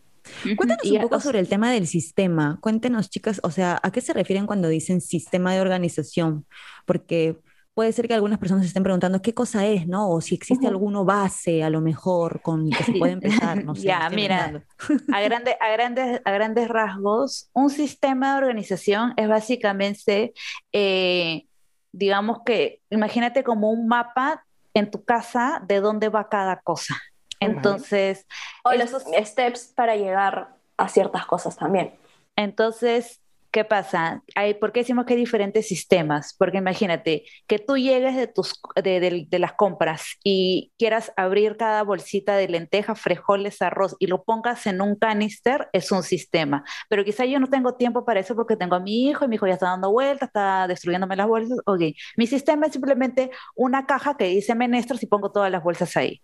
Cuéntanos un poco sobre el tema del sistema. Cuéntenos, chicas, o sea, ¿a qué se refieren cuando dicen sistema de organización? Porque puede ser que algunas personas se estén preguntando qué cosa es, ¿no? O si existe alguno base, a lo mejor, con que se puede (laughs) empezar, no sé. ya, mira, a, grande, a, grandes, a grandes rasgos, un sistema de organización es básicamente, eh, digamos que, imagínate como un mapa en tu casa de dónde va cada cosa. Entonces... O los steps para llegar a ciertas cosas también. Entonces, ¿qué pasa? Hay, ¿Por qué decimos que hay diferentes sistemas? Porque imagínate que tú llegues de, tus, de, de, las compras y quieras abrir cada bolsita de lentejas, frijoles, arroz y lo pongas en un canister, es un sistema. Pero quizá yo no tengo tiempo para eso porque tengo a mi hijo y mi hijo ya está dando vueltas, está destruyéndome las bolsas. Ok, mi sistema es simplemente una caja que dice menestros y pongo todas las bolsas ahí.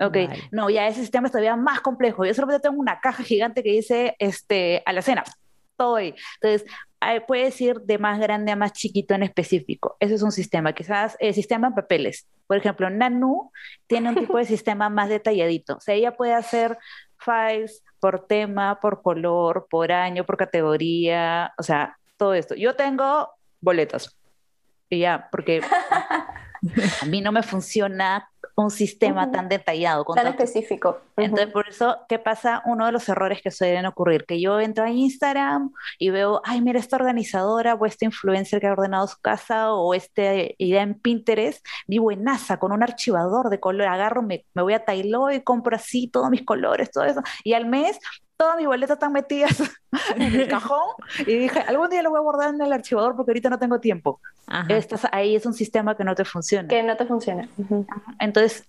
Ok, no, ya ese sistema es todavía más complejo. Yo solamente tengo una caja gigante que dice este, a la cena, ahí. Entonces, puedes ir de más grande a más chiquito en específico. Ese es un sistema. Quizás el sistema en papeles. Por ejemplo, Nanu tiene un tipo de (laughs) sistema más detalladito. O sea, ella puede hacer files por tema, por color, por año, por categoría, o sea, todo esto. Yo tengo boletos. Y ya, porque (laughs) a mí no me funciona un sistema tan detallado. tan específico. Entonces, por eso, ¿qué pasa? Uno de los errores que suelen ocurrir, que yo entro a Instagram y veo, ay, mira esta organizadora o este influencer que ha ordenado su casa o esta idea en Pinterest, vivo en NASA con un archivador de color, agarro, me, me voy a Tailó y compro así todos mis colores, todo eso, y al mes todas mis boletas están metidas (laughs) en el (laughs) cajón y dije, algún día lo voy a guardar en el archivador porque ahorita no tengo tiempo. Estás, ahí es un sistema que no te funciona. Que no te funciona. Entonces,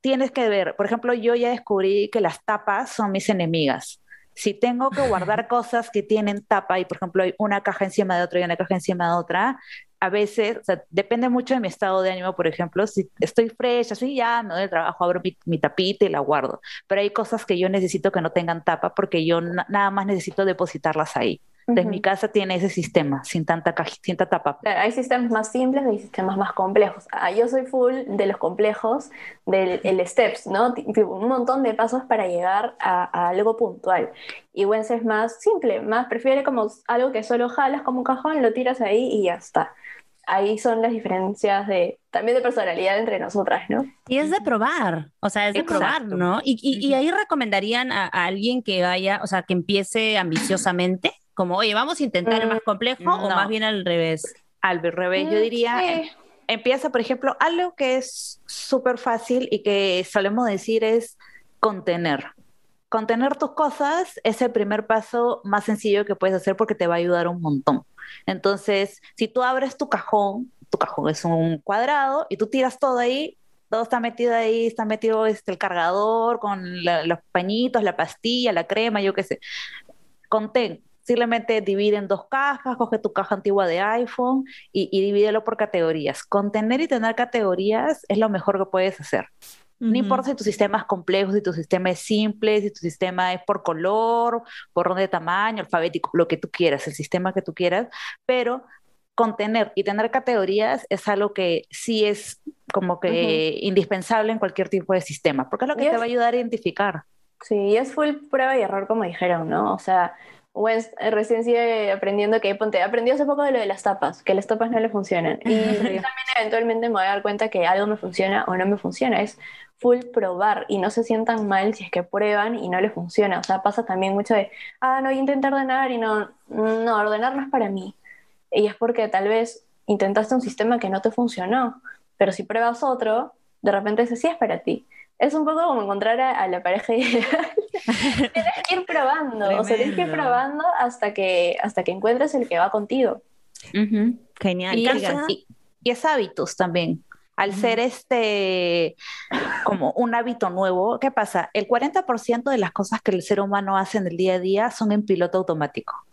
tienes que ver, por ejemplo, yo ya descubrí que las tapas son mis enemigas. Si tengo que guardar (laughs) cosas que tienen tapa y, por ejemplo, hay una caja encima de otra y una caja encima de otra, a veces, o sea, depende mucho de mi estado de ánimo, por ejemplo, si estoy fresh, así ya me doy el trabajo, abro mi, tapita y la guardo. Pero hay cosas que yo necesito que no tengan tapa porque yo nada más necesito depositarlas ahí. Entonces, mi casa tiene ese sistema, sin tanta, sin tanta tapa. hay sistemas más simples y sistemas más complejos. Ah, yo soy full de los complejos, del el steps, ¿no? un montón de pasos para llegar a, algo puntual. Y Wences es más simple, más prefiere como algo que solo jalas como un cajón, lo tiras ahí y ya está ahí son las diferencias de también de personalidad entre nosotras, ¿no? Y es de probar, o sea, es de probar, ¿no? Y, y, ahí recomendarían a, alguien que vaya, o sea, que empiece ambiciosamente, como, oye, vamos a intentar el más mm, complejo o más bien al revés. Al revés, yo mm, diría, em, empieza, por ejemplo, algo que es súper fácil y que solemos decir es contener. Contener tus cosas es el primer paso más sencillo que puedes hacer porque te va a ayudar un montón. Entonces, si tú abres tu cajón, tu cajón es un cuadrado y tú tiras todo ahí, todo está metido ahí, está metido este, el cargador con los pañitos, la pastilla, la crema, yo qué sé. Contén, simplemente divide en dos cajas, coge tu caja antigua de iPhone y, y divídelo por categorías. Contener y tener categorías es lo mejor que puedes hacer. No importa si tu sistema es complejo, si tu sistema es simple, si tu sistema es por color, por orden de tamaño, alfabético, lo que tú quieras, el sistema que tú quieras, pero contener y tener categorías es algo que sí es como que indispensable en cualquier tipo de sistema, porque es lo que te va a ayudar a identificar. Sí, es full prueba y error, como dijeron, ¿no? O sea, Wes recién sigue aprendiendo que, ponte, aprendió hace poco de lo de las tapas, que las tapas no le funcionan. (laughs) Y también eventualmente me voy a dar cuenta que algo me funciona o no me funciona. Es full probar y no se sientan mal si es que prueban y no les funciona. O sea, pasa también mucho de, ah, no, intenté ordenar y no, no, ordenar no es para mí. Y es porque tal vez intentaste un sistema que no te funcionó, pero si pruebas otro, de repente ese sí es para ti. Es un poco como encontrar a, la pareja ideal. (laughs) tienes que ir probando, o sea, tienes que ir probando hasta que, hasta que encuentres el que va contigo. Genial. y es hábitos también al ser este como un hábito nuevo, ¿qué pasa? El 40% de las cosas que el ser humano hace en el día a día son en piloto automático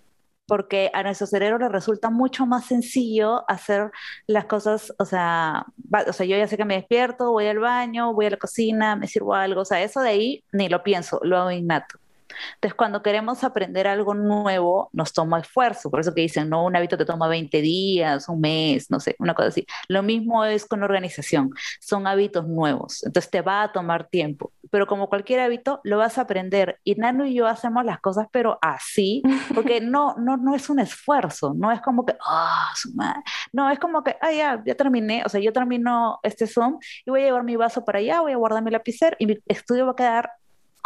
porque a nuestro cerebro le resulta mucho más sencillo hacer las cosas, o sea, o sea, yo ya sé que me despierto, voy al baño, voy a la cocina, me sirvo algo, o sea, eso de ahí ni lo pienso, lo hago innato. Entonces, cuando queremos aprender algo nuevo, nos toma esfuerzo. Por eso que dicen, no, un hábito te toma 20 días, un mes, no sé, una cosa así. Lo mismo es con organización. Son hábitos nuevos. Entonces, te va a tomar tiempo. Pero como cualquier hábito, lo vas a aprender. Y Nano y yo hacemos las cosas, pero así, porque (laughs) no, no, no es un esfuerzo. No es como que, ah, su madre. No, es como que, ah, ya, ya terminé. O sea, yo termino este Zoom y voy a llevar mi vaso para allá, voy a guardar mi lapicero y mi estudio va a quedar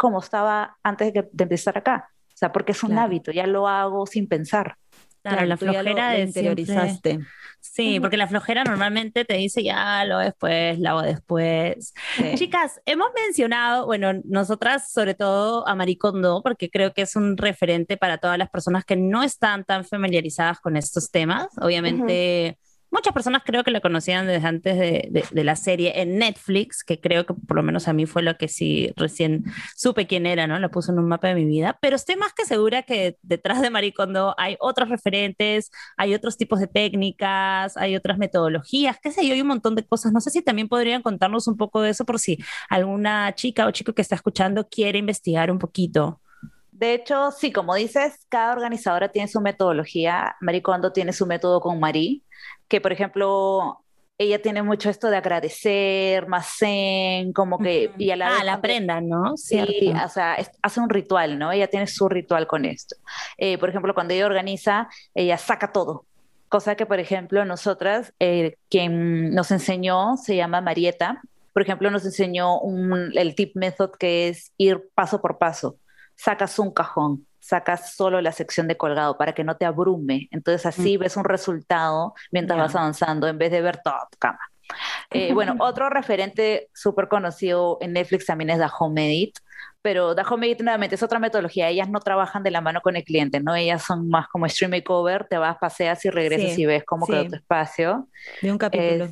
como estaba antes de, empezar acá. O sea, porque es un hábito, ya lo hago sin pensar. Claro, la flojera de interiorizaste. Sí, porque la flojera normalmente te dice ya lo después, lo hago después. Chicas, hemos mencionado, bueno, nosotras sobre todo a Maricondo, porque creo que es un referente para todas las personas que no están tan familiarizadas con estos temas. Obviamente muchas personas creo que la conocían desde antes de, la serie en Netflix, que creo que por lo menos a mí fue lo que sí recién supe quién era, ¿no? La puso en un mapa de mi vida, pero estoy más que segura que detrás de Maricondo hay otros referentes, hay otros tipos de técnicas, hay otras metodologías, qué sé yo, hay un montón de cosas. No sé si también podrían contarnos un poco de eso por si alguna chica o chico que está escuchando quiere investigar un poquito. De hecho, sí, como dices, cada organizadora tiene su metodología. Maricondo tiene su método con Marí, que por ejemplo, ella tiene mucho esto de agradecer, más zen, como que... Y a la ah, la aprenda, ¿no? Sí, o sea, hace un ritual, ¿no? Ella tiene su ritual con esto. Eh, por ejemplo, cuando ella organiza, ella saca todo. Cosa que, por ejemplo, nosotras, eh, quien nos enseñó se llama Marieta, por ejemplo, nos enseñó un, el tip method que es ir paso por paso. Sacas un cajón, sacas solo la sección de colgado para que no te abrume. Entonces así ves un resultado mientras vas avanzando en vez de ver toda tu cama. Eh, bueno, (laughs) otro referente súper conocido en Netflix también es The Home Edit, pero The Home Edit nuevamente es otra metodología. Ellas no trabajan de la mano con el cliente, ¿no? Ellas son más como stream makeover, te vas, paseas y regresas y ves cómo quedó tu espacio. De un capítulo.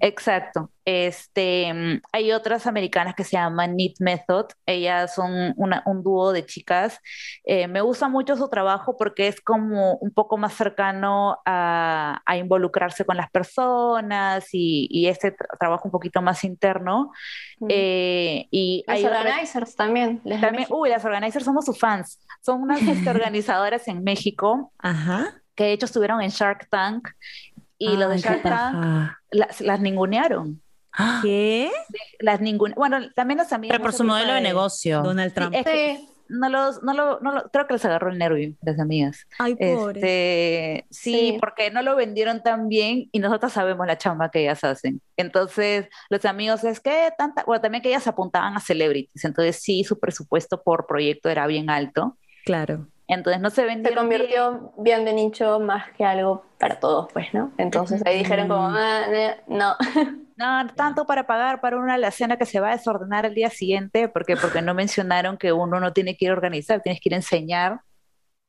Exacto. Este, mm, hay otras americanas que se llaman Knit Method. Ellas son un dúo de chicas. Eh, me gusta mucho su trabajo porque es como un poco más cercano a, involucrarse con las personas y, este trabajo un poquito más interno. Eh, y las organizers también. También uy, las organizers somos sus fans. Son unas este, (laughs) organizadoras en México. Que de hecho estuvieron en Shark Tank y los de Shark Tank las, las ningunearon. ¿Qué? Las ninguna, bueno, también las amigas. Pero por su modelo de, negocio. Donald Trump. No los, no lo, no lo, creo que les agarró el nervio, las amigas. Ay, pobre. Este, sí, porque no lo vendieron tan bien y nosotros sabemos la chamba que ellas hacen. Entonces, los amigos es que tanta, bueno, también que ellas apuntaban a celebrities, entonces sí, su presupuesto por proyecto era bien alto. Claro. Entonces no se vendieron. Se convirtió bien. de nicho más que algo para todos, pues, ¿no? Entonces ahí dijeron como, ah, (laughs) no. No, tanto para pagar para una alacena que se va a desordenar el día siguiente, porque porque no mencionaron que uno no tiene que ir a organizar, tienes que ir a enseñar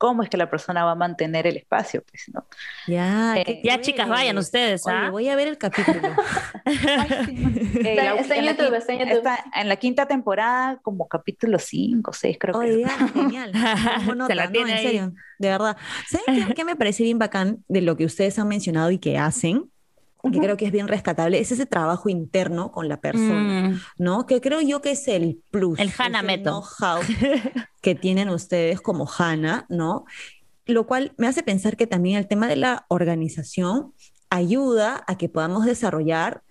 cómo es que la persona va a mantener el espacio, pues, ¿no? Ya, eh, ya chicas, vayan ustedes, ¿ah? voy a ver el capítulo. (laughs) (laughs) Eh, está, en YouTube, está en YouTube. Está en la quinta temporada, como capítulo 5, 6, creo que. genial. (laughs) Se la tiene en serio, de verdad. ¿Saben qué, qué me parece bien bacán de lo que ustedes han mencionado y que hacen? que creo que es bien rescatable, es ese trabajo interno con la persona, mm. ¿no? Que creo yo que es el plus. El Hana Meto. Que tienen ustedes como Hana, ¿no? Lo cual me hace pensar que también el tema de la organización ayuda a que podamos desarrollar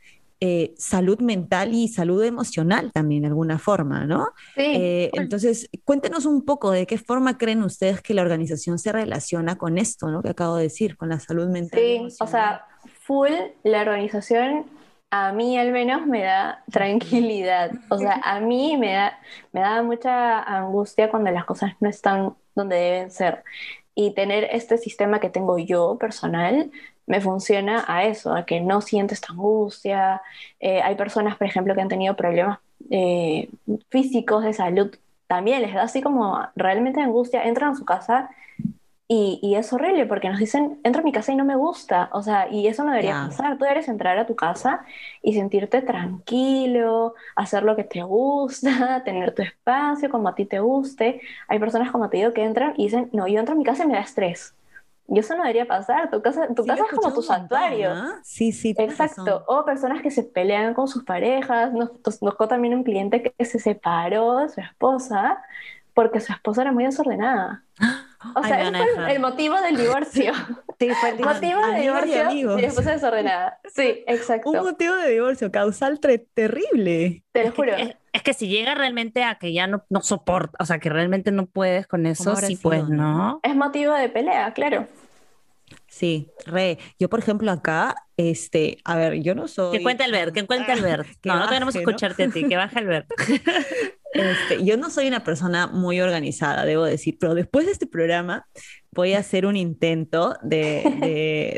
eh, salud mental y salud emocional también de alguna forma, ¿no? Sí. Eh, entonces, cuéntenos un poco de qué forma creen ustedes que la organización se relaciona con esto, ¿no? Que acabo de decir, con la salud mental. Sí, o sea, full la organización a mí al menos me da tranquilidad. O sea, a mí me da, me da mucha angustia cuando las cosas no están donde deben ser. Y tener este sistema que tengo yo personal me funciona a eso, a que no sientes esta angustia. Eh, hay personas, por ejemplo, que han tenido problemas eh, físicos de salud, también les da así como realmente angustia, entran a su casa y, es horrible porque nos dicen, entro a mi casa y no me gusta. O sea, y eso no debería pasar. Tú debes entrar a tu casa y sentirte tranquilo, hacer lo que te gusta, (laughs) tener tu espacio como a ti te guste. Hay personas, como te digo, que entran y dicen, no, yo entro a mi casa y me da estrés. Y eso no debería pasar. Tu casa, tu casa es como tu santuario. Sí, sí. Exacto. O personas que se pelean con sus parejas. Nos, nos también un cliente que se separó de su esposa porque su esposa era muy desordenada. O sea, ese fue el, motivo del divorcio. (laughs) Sí, fue el motivo del divorcio y esposa desordenada. Sí, exacto. Un motivo de divorcio causal terrible. Te lo juro. Es, que si llega realmente a que ya no, no soporta, o sea, que realmente no puedes con eso, sí, pues, ¿no? Es motivo de pelea, claro. Sí, re. Yo, por ejemplo, acá, este, a ver, yo no soy. Que cuente Albert, que cuente (laughs) Albert. no, no queremos escucharte a ti, que baje Albert. (laughs) Este, yo no soy una persona muy organizada, debo decir, pero después de este programa voy a hacer un intento de,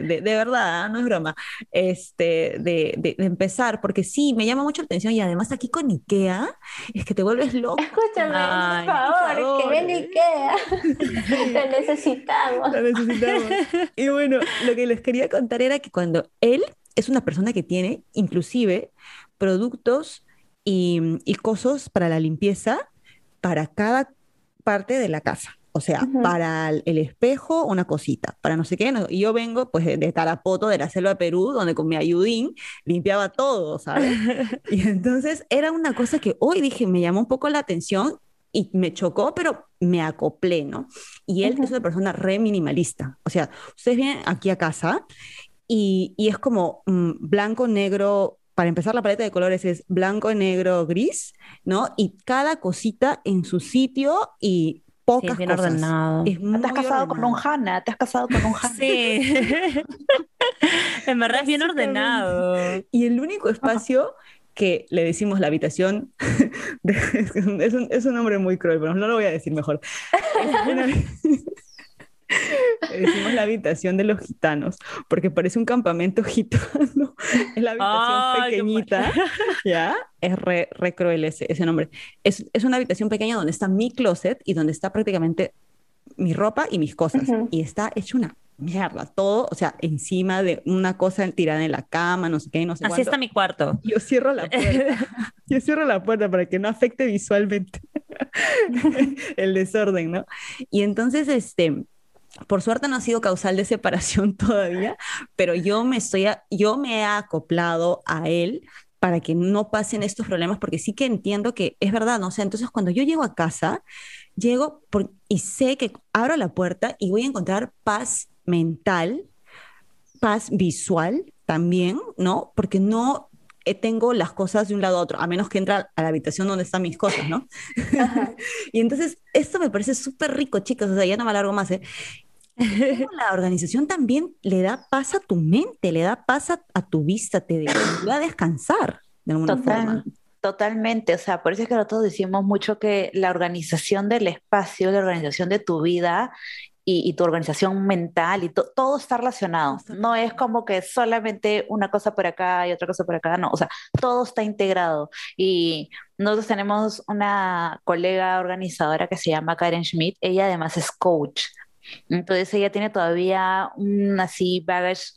de, de, verdad, no es broma, este, de, de, empezar, porque sí, me llama mucho la atención y además aquí con Ikea es que te vuelves loco. Escúchame, por, favor, que ven Ikea. (laughs) Te necesitamos. Lo necesitamos. Y bueno, lo que les quería contar era que cuando él es una persona que tiene inclusive productos y, y cosas para la limpieza para cada parte de la casa. O sea, para el espejo, una cosita, para no sé qué. y yo vengo, pues, de Tarapoto, de la selva de Perú, donde con mi ayudín limpiaba todo, ¿sabes? (laughs) y entonces era una cosa que hoy dije, me llamó un poco la atención y me chocó, pero me acoplé, ¿no? Y él es una persona re minimalista. O sea, ustedes vienen aquí a casa y, y es como mm, blanco, negro, para empezar, la paleta de colores es blanco, negro, gris, ¿no? Y cada cosita en su sitio y pocas bien cosas. ordenado. Es te has casado con un (laughs) Hanna, te has casado con un Hanna. Sí. (laughs) en verdad es bien ordenado. Y el único espacio que le decimos la habitación, (laughs) es, un, es, un, nombre muy cruel, pero no lo voy a decir mejor. Le decimos la habitación de los gitanos, porque parece un campamento gitano. (laughs) Es la habitación pequeñita, (laughs) ¿ya? Es re, cruel ese, ese nombre. Es, es, una habitación pequeña donde está mi closet y donde está prácticamente mi ropa y mis cosas. Y está hecho una mierda, todo, o sea, encima de una cosa tirada en la cama, no sé qué, no sé Así está mi cuarto. Yo cierro la puerta. (laughs) Yo cierro la puerta para que no afecte visualmente el desorden, ¿no? Y entonces, este, por suerte no ha sido causal de separación (laughs) todavía, pero yo me estoy, yo me he acoplado a él para que no pasen estos problemas, porque sí que entiendo que es verdad, ¿no? O entonces cuando yo llego a casa, llego y sé que abro la puerta y voy a encontrar paz mental, paz visual también, ¿no? Porque no tengo las cosas de un lado a otro, a menos que entra a la habitación donde están mis cosas, ¿no? (laughs) y entonces, esto me parece súper rico, chicos, o sea, ya no me alargo más, ¿eh? la organización también le da paz a tu mente, le da paz a, tu vista, te ayuda a descansar de alguna forma. Totalmente, o sea, por eso es que nosotros decimos mucho que la organización del espacio, la organización de tu vida y, tu organización mental y todo está relacionado. No es como que solamente una cosa por acá y otra cosa por acá, no, o sea, todo está integrado. Y nosotros tenemos una colega organizadora que se llama Karen Schmidt, ella además es coach. Entonces ella tiene todavía un así baggage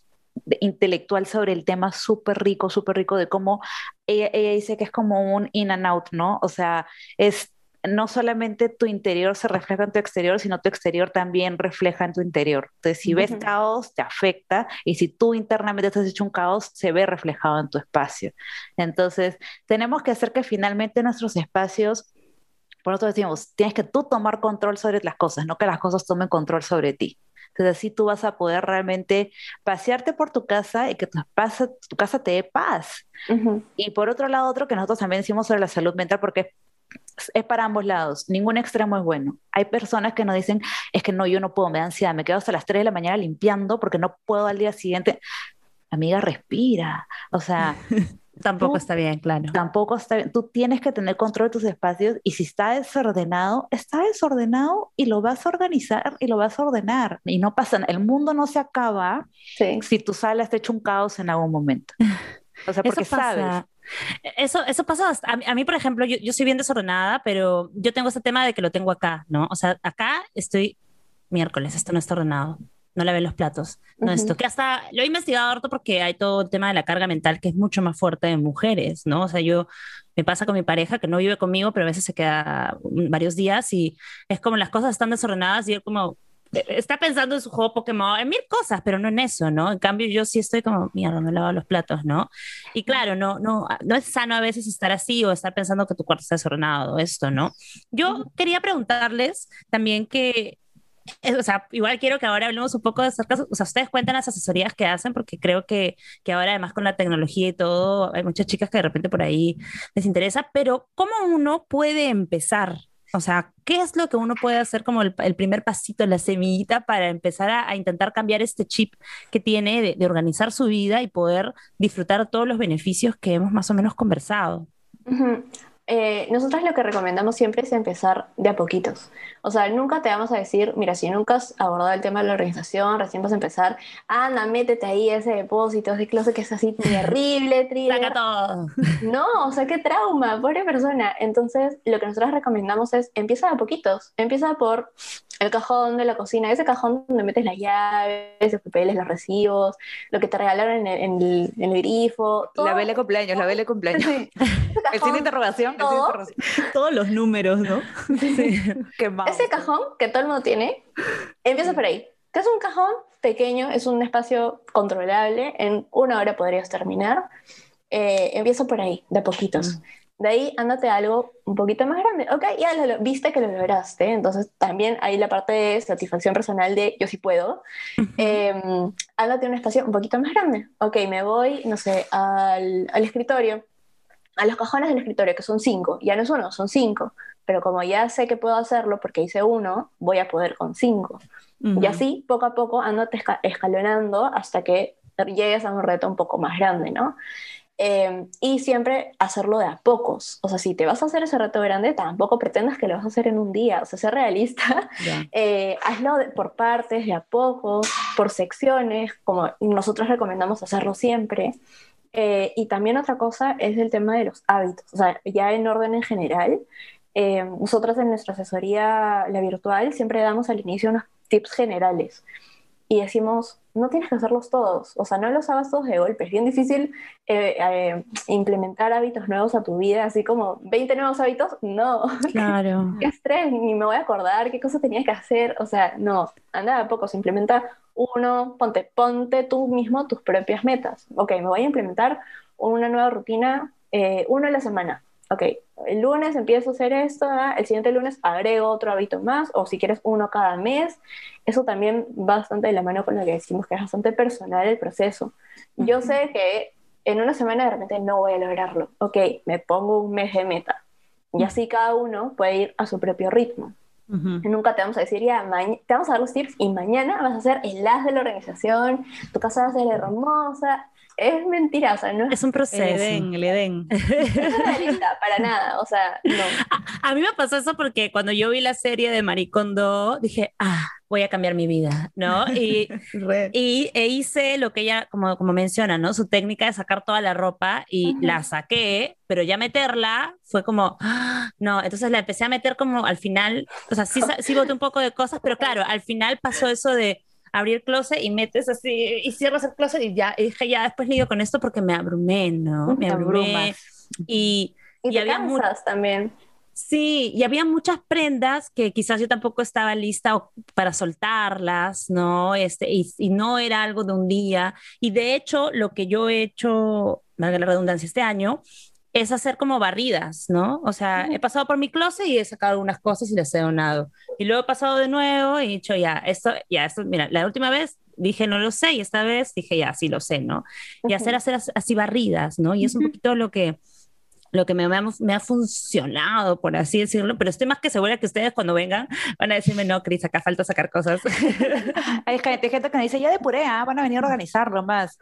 intelectual sobre el tema súper rico, súper rico de cómo ella, ella dice que es como un in and out, ¿no? O sea, es no solamente tu interior se refleja en tu exterior, sino tu exterior también refleja en tu interior. Entonces, si ves caos, te afecta, y si tú internamente estás hecho un caos, se ve reflejado en tu espacio. Entonces, tenemos que hacer que finalmente nuestros espacios, por nosotros decimos, tienes que tú tomar control sobre las cosas, no que las cosas tomen control sobre ti. Entonces así tú vas a poder realmente pasearte por tu casa y que tu, tu casa te dé paz. Y por otro lado, otro que nosotros también decimos sobre la salud mental, porque es para ambos lados, ningún extremo es bueno. Hay personas que nos dicen, es que no, yo no puedo, me da ansiedad, me quedo hasta las 3 de la mañana limpiando porque no puedo al día siguiente. Amiga, respira. O sea... (laughs) tampoco está bien, claro. Tampoco está bien. Tú tienes que tener control de tus espacios y si está desordenado, está desordenado y lo vas a organizar y lo vas a ordenar. Y no pasa, el mundo no se acaba si tu sala está hecho un caos en algún momento. O sea, porque sabes eso, eso pasa, a mí, por ejemplo, yo, yo, soy bien desordenada, pero yo tengo ese tema de que lo tengo acá, ¿no? O sea, acá estoy miércoles, esto no está ordenado, no lavé los platos, no esto, que hasta lo he investigado harto porque hay todo el tema de la carga mental que es mucho más fuerte en mujeres, ¿no? O sea, yo me pasa con mi pareja que no vive conmigo, pero a veces se queda varios días y es como las cosas están desordenadas y yo como, está pensando en su juego Pokémon, en mil cosas, pero no en eso, ¿no? En cambio, yo sí estoy como, mierda, me lavo los platos, ¿no? Y claro, no, no, no es sano a veces estar así o estar pensando que tu cuarto está desordenado, esto, ¿no? Yo quería preguntarles también que, eh, o sea, igual quiero que ahora hablemos un poco de acerca, o sea, ustedes cuentan las asesorías que hacen, porque creo que, que ahora además con la tecnología y todo, hay muchas chicas que de repente por ahí les interesa, pero ¿cómo uno puede empezar? O sea, ¿qué es lo que uno puede hacer como el, primer pasito, la semillita para empezar a, intentar cambiar este chip que tiene de, organizar su vida y poder disfrutar todos los beneficios que hemos más o menos conversado? Eh, nosotros lo que recomendamos siempre es empezar de a poquitos. O sea, nunca te vamos a decir, mira, si nunca has abordado el tema de la organización, recién vas a empezar, anda, métete ahí ese depósito, ese closet que es así (laughs) terrible, triste. Saca todo. No, o sea, qué trauma, pobre persona. Entonces, lo que nosotros recomendamos es, empieza de a poquitos. Empieza por el cajón de la cocina, ese cajón donde metes las llaves, los papeles, los recibos, lo que te regalaron en el, en el, grifo. la vela de cumpleaños, la vela de cumpleaños. (laughs) (laughs) el sin interrogación, (laughs) Todos los números, ¿no? (laughs) Sí. Qué ese cajón que todo el mundo tiene, empieza por ahí. Que es un cajón pequeño, es un espacio controlable, en una hora podrías terminar. Eh, empieza por ahí, de poquitos. Mm. De ahí, ándate a algo un poquito más grande. Ok, ya lo, viste que lo lograste. Entonces, también hay la parte de satisfacción personal de yo sí puedo. Em, ándate a un espacio un poquito más grande. Ok, me voy, no sé, al, al, escritorio. A los cajones del escritorio, que son cinco. Ya no es uno, son cinco. Pero como ya sé que puedo hacerlo porque hice uno, voy a poder con cinco. Y así, poco a poco, ándate escalonando hasta que llegues a un reto un poco más grande, ¿no? Eh, y siempre hacerlo de a pocos. O sea, si te vas a hacer ese reto grande, tampoco pretendas que lo vas a hacer en un día. O sea, ser realista, (laughs) eh, hazlo por partes, de a pocos, por secciones, como nosotros recomendamos hacerlo siempre. Eh, y también otra cosa es el tema de los hábitos. O sea, ya en orden en general, nosotros en nuestra asesoría, la virtual, siempre damos al inicio unos tips generales y decimos, no tienes que hacerlos todos, o sea, no los hagas todos de golpe, es bien difícil eh, eh, implementar hábitos nuevos a tu vida, así como 20 nuevos hábitos, no. (laughs) Claro. qué estrés, ni me voy a acordar qué cosa tenía que hacer, o sea, no, anda a poco, implementa uno, ponte, ponte tú mismo tus propias metas. Ok, me voy a implementar una nueva rutina, eh, uno a la semana, ok, el lunes empiezo a hacer esto, el siguiente lunes agrego otro hábito más, o si quieres uno cada mes. Eso también va bastante de la mano con lo que decimos, que es bastante personal el proceso. Yo sé que en una semana de repente no voy a lograrlo. Ok, me pongo un mes de meta. Y así cada uno puede ir a su propio ritmo. Nunca te vamos a decir, ya, te vamos a dar los tips y mañana vas a ser el as de la organización, tu casa va a ser hermosa, es mentira, o sea, no es un proceso. El Edén, el Edén. (laughs) No es realista, para nada, o sea, no. A, mí me pasó eso porque cuando yo vi la serie de Maricondo, dije, ah, voy a cambiar mi vida, ¿no? Y, (laughs) y e hice lo que ella, como, como menciona, ¿no? Su técnica de sacar toda la ropa y la saqué, pero ya meterla fue como, ah, no, entonces la empecé a meter como al final, o sea, sí, sí boté un poco de cosas, pero claro, al final pasó eso de abrir el closet y metes así y cierras el closet y ya, y dije, ya después lidio con esto porque me abrumé, ¿no? Me abrumé. Y, y, había muchas también. Sí, y había muchas prendas que quizás yo tampoco estaba lista para soltarlas, ¿no? Este, y, y, no era algo de un día. Y de hecho, lo que yo he hecho, valga la redundancia, este año, es hacer como barridas, ¿no? O sea, he pasado por mi closet y he sacado algunas cosas y las he donado. Y luego he pasado de nuevo y he dicho, ya, esto, ya, esto, mira, la última vez dije no lo sé y esta vez dije, ya, sí lo sé, ¿no? Y hacer, hacer así barridas, ¿no? Y es un poquito lo que lo que me, me, ha, funcionado, por así decirlo, pero estoy más que segura que ustedes cuando vengan van a decirme, no, Cris, acá falta sacar cosas. (laughs) Hay gente, gente que me dice, ya depuré, ¿ah? van a venir a organizarlo más.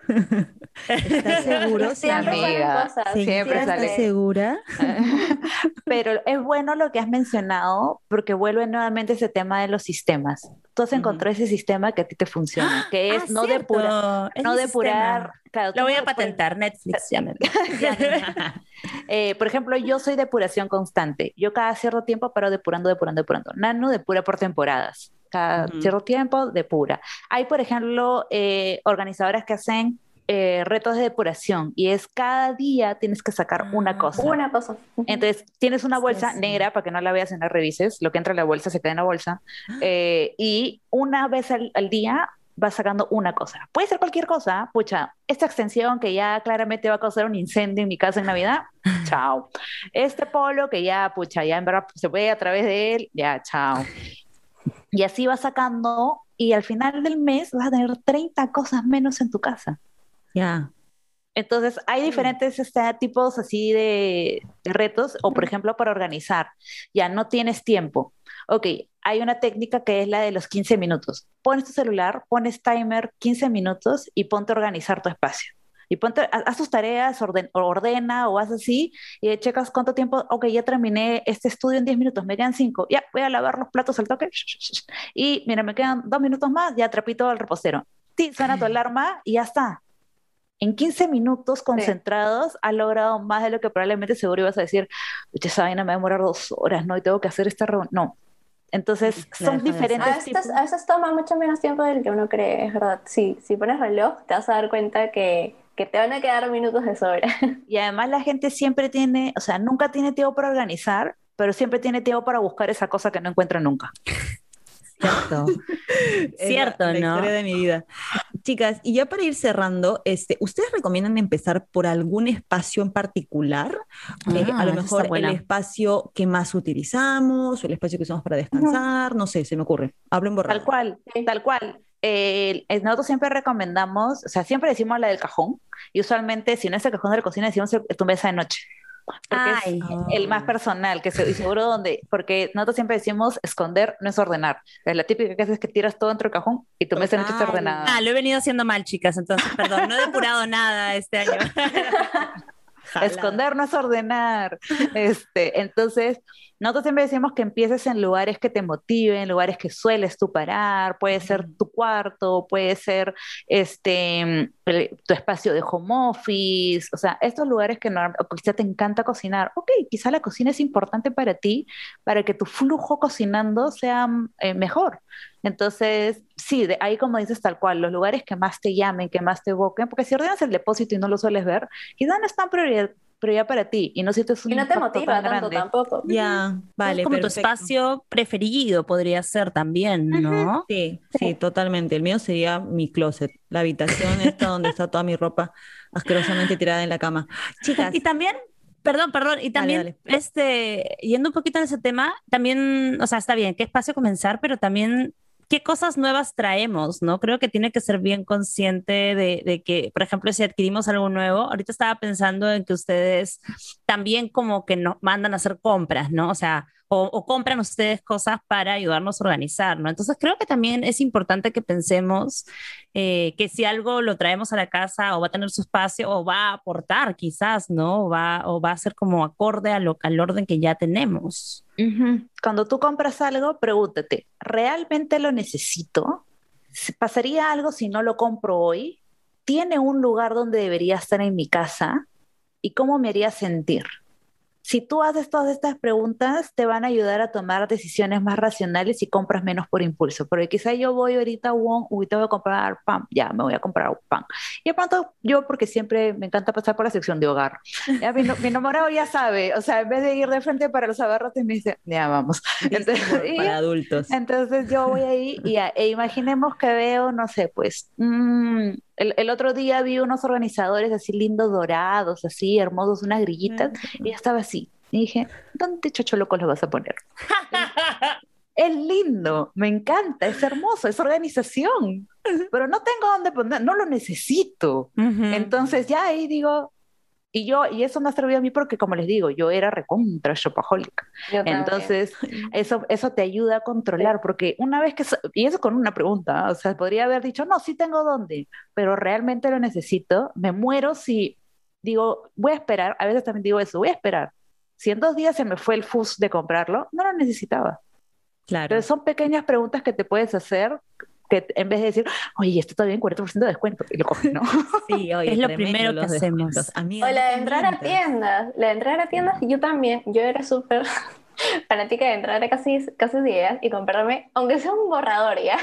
¿Estás seguro? (laughs) Sí, amiga. siempre ¿Estás segura? (laughs) pero es bueno lo que has mencionado porque vuelve nuevamente ese tema de los sistemas. Tú has encontrado ese sistema que a ti te funciona, que es ah, no, depurar, no depurar lo voy a patentar, Netflix, (laughs) (laughs) (laughs) eh, por ejemplo, yo soy depuración constante. Yo cada cierto tiempo paro depurando, depurando, depurando. Nano depura por temporadas. Cada cierto tiempo depura. Hay, por ejemplo, eh, organizadoras que hacen eh, retos de depuración y es cada día tienes que sacar una ah, cosa. Una cosa. Entonces tienes una bolsa negra para que no la veas y no la revises, lo que entra en la bolsa se queda en la bolsa ah. y una vez al, día vas sacando una cosa. Puede ser cualquier cosa, pucha, esta extensión que ya claramente va a causar un incendio en mi casa en Navidad, (laughs) chao. Este polo que ya, pucha, ya en verdad se puede a través de él, ya, chao. Y así vas sacando y al final del mes vas a tener 30 cosas menos en tu casa. Ya. Entonces, hay diferentes este, tipos así de, de, retos, o por ejemplo, para organizar. Ya no tienes tiempo. Ok, hay una técnica que es la de los 15 minutos. Pones tu celular, pones timer 15 minutos y ponte a organizar tu espacio. Y ponte, haz tus tareas, ordena o haz así y checas cuánto tiempo, ok, ya terminé este estudio en 10 minutos, me quedan 5, ya voy a lavar los platos al toque. Y mira, me quedan 2 minutos más, ya trapito al reposero. Sí, suena tu alarma y ya está. En 15 minutos concentrados has logrado más de lo que probablemente seguro ibas a decir, esa vaina me va a demorar dos horas, ¿no? Y tengo que hacer esta reunión. No, entonces, son diferentes. A veces, a veces, toma mucho menos tiempo del que uno cree, es verdad. Sí, si pones reloj, te vas a dar cuenta que, que te van a quedar minutos de sobra. (laughs) Y además la gente siempre tiene, o sea, nunca tiene tiempo para organizar, pero siempre tiene tiempo para buscar esa cosa que no encuentra nunca. Cierto. (laughs) Cierto, la, ¿no? historia de mi vida. Chicas, y ya para ir cerrando, este, ¿ustedes recomiendan empezar por algún espacio en particular? Eh, a lo ah, mejor el espacio que más utilizamos o el espacio que usamos para descansar, no sé, se me ocurre. Hablo en borrado. Tal cual, tal cual. Eh, nosotros siempre recomendamos, o sea, siempre decimos la del cajón, y usualmente si no es el cajón de la cocina, decimos tu mesa de noche. Porque es el más personal, que se, y seguro donde, porque nosotros siempre decimos esconder no es ordenar. La típica que haces es que tiras todo dentro del cajón y tu mesa no está ordenada. Ah, lo he venido haciendo mal, chicas, entonces, perdón, no he depurado (laughs) nada este año. (laughs) Esconder no es ordenar. Este, entonces, nosotros siempre decimos que empieces en lugares que te motiven, lugares que sueles tú parar, puede ser tu cuarto, puede ser este, tu espacio de home office, o sea, estos lugares que no, quizá te encanta cocinar, ok, quizá la cocina es importante para ti, para que tu flujo cocinando sea eh, mejor. Entonces, sí, de ahí como dices tal cual, los lugares que más te llamen, que más te evoquen, porque si ordenas el depósito y no lo sueles ver, quizá no están prioridad, ya para ti y no sientes un y no te motiva tanto tampoco. Ya, vale. Es como tu espacio preferido podría ser también, ¿no? Sí, sí, totalmente. El mío sería mi closet, la habitación esta donde está toda mi ropa asquerosamente tirada en la cama. (gasps) Chicas. Y también Perdón, perdón. Y también, este, yendo un poquito en ese tema, también, o sea, está bien, qué espacio comenzar, pero también qué cosas nuevas traemos, ¿no? Creo que tiene que ser bien consciente de, que, por ejemplo, si adquirimos algo nuevo, ahorita estaba pensando en que ustedes también como que nos mandan a hacer compras, ¿no? O sea, o, compran ustedes cosas para ayudarnos a organizar, ¿no? Entonces creo que también es importante que pensemos eh, que si algo lo traemos a la casa o va a tener su espacio o va a aportar quizás, ¿no? O va, o va a ser como acorde a lo, al orden que ya tenemos. Cuando tú compras algo, pregúntate, ¿realmente lo necesito? ¿Pasaría algo si no lo compro hoy? ¿Tiene un lugar donde debería estar en mi casa? ¿Y cómo me haría sentir? Si tú haces todas estas preguntas, te van a ayudar a tomar decisiones más racionales y compras menos por impulso. Porque quizá yo voy ahorita a Wong, uy, te voy a comprar pan, ya, me voy a comprar pan. Y de pronto yo, porque siempre me encanta pasar por la sección de hogar, ya, mi, enamorado ya sabe, o sea, en vez de ir de frente para los abarrotes, me dice, ya vamos. (laughs) Entonces, (laughs) para adultos. Entonces yo voy ahí y e imaginemos que veo, no sé, pues... Mmm, el, otro día vi unos organizadores así lindos, dorados, así hermosos, unas grillitas, y estaba así. Y dije, ¿dónde chocho loco los vas a poner? (laughs) es lindo, me encanta, es hermoso, es organización, pero no tengo dónde poner, no lo necesito. Entonces ya ahí digo, y yo, y eso me ha servido a mí porque, como les digo, yo era recontra shopaholic. Entonces, eso, eso te ayuda a controlar, porque una vez que, y eso con una pregunta, o sea, podría haber dicho, no, sí tengo dónde, pero realmente lo necesito, me muero si digo, voy a esperar, a veces también digo eso, voy a esperar. Si en dos días se me fue el FUS de comprarlo, no lo necesitaba. Claro. Entonces son pequeñas preguntas que te puedes hacer que en vez de decir, oye, esto está bien, 40% de descuento, y lo coges, ¿no? (laughs) Sí, oye, es lo primero que hacemos. o la de entrar a tiendas, la de entrar a tiendas, yo también, yo era súper (laughs) fanática de entrar a casi, casi ideas y comprarme, aunque sea un borrador, ¿ya?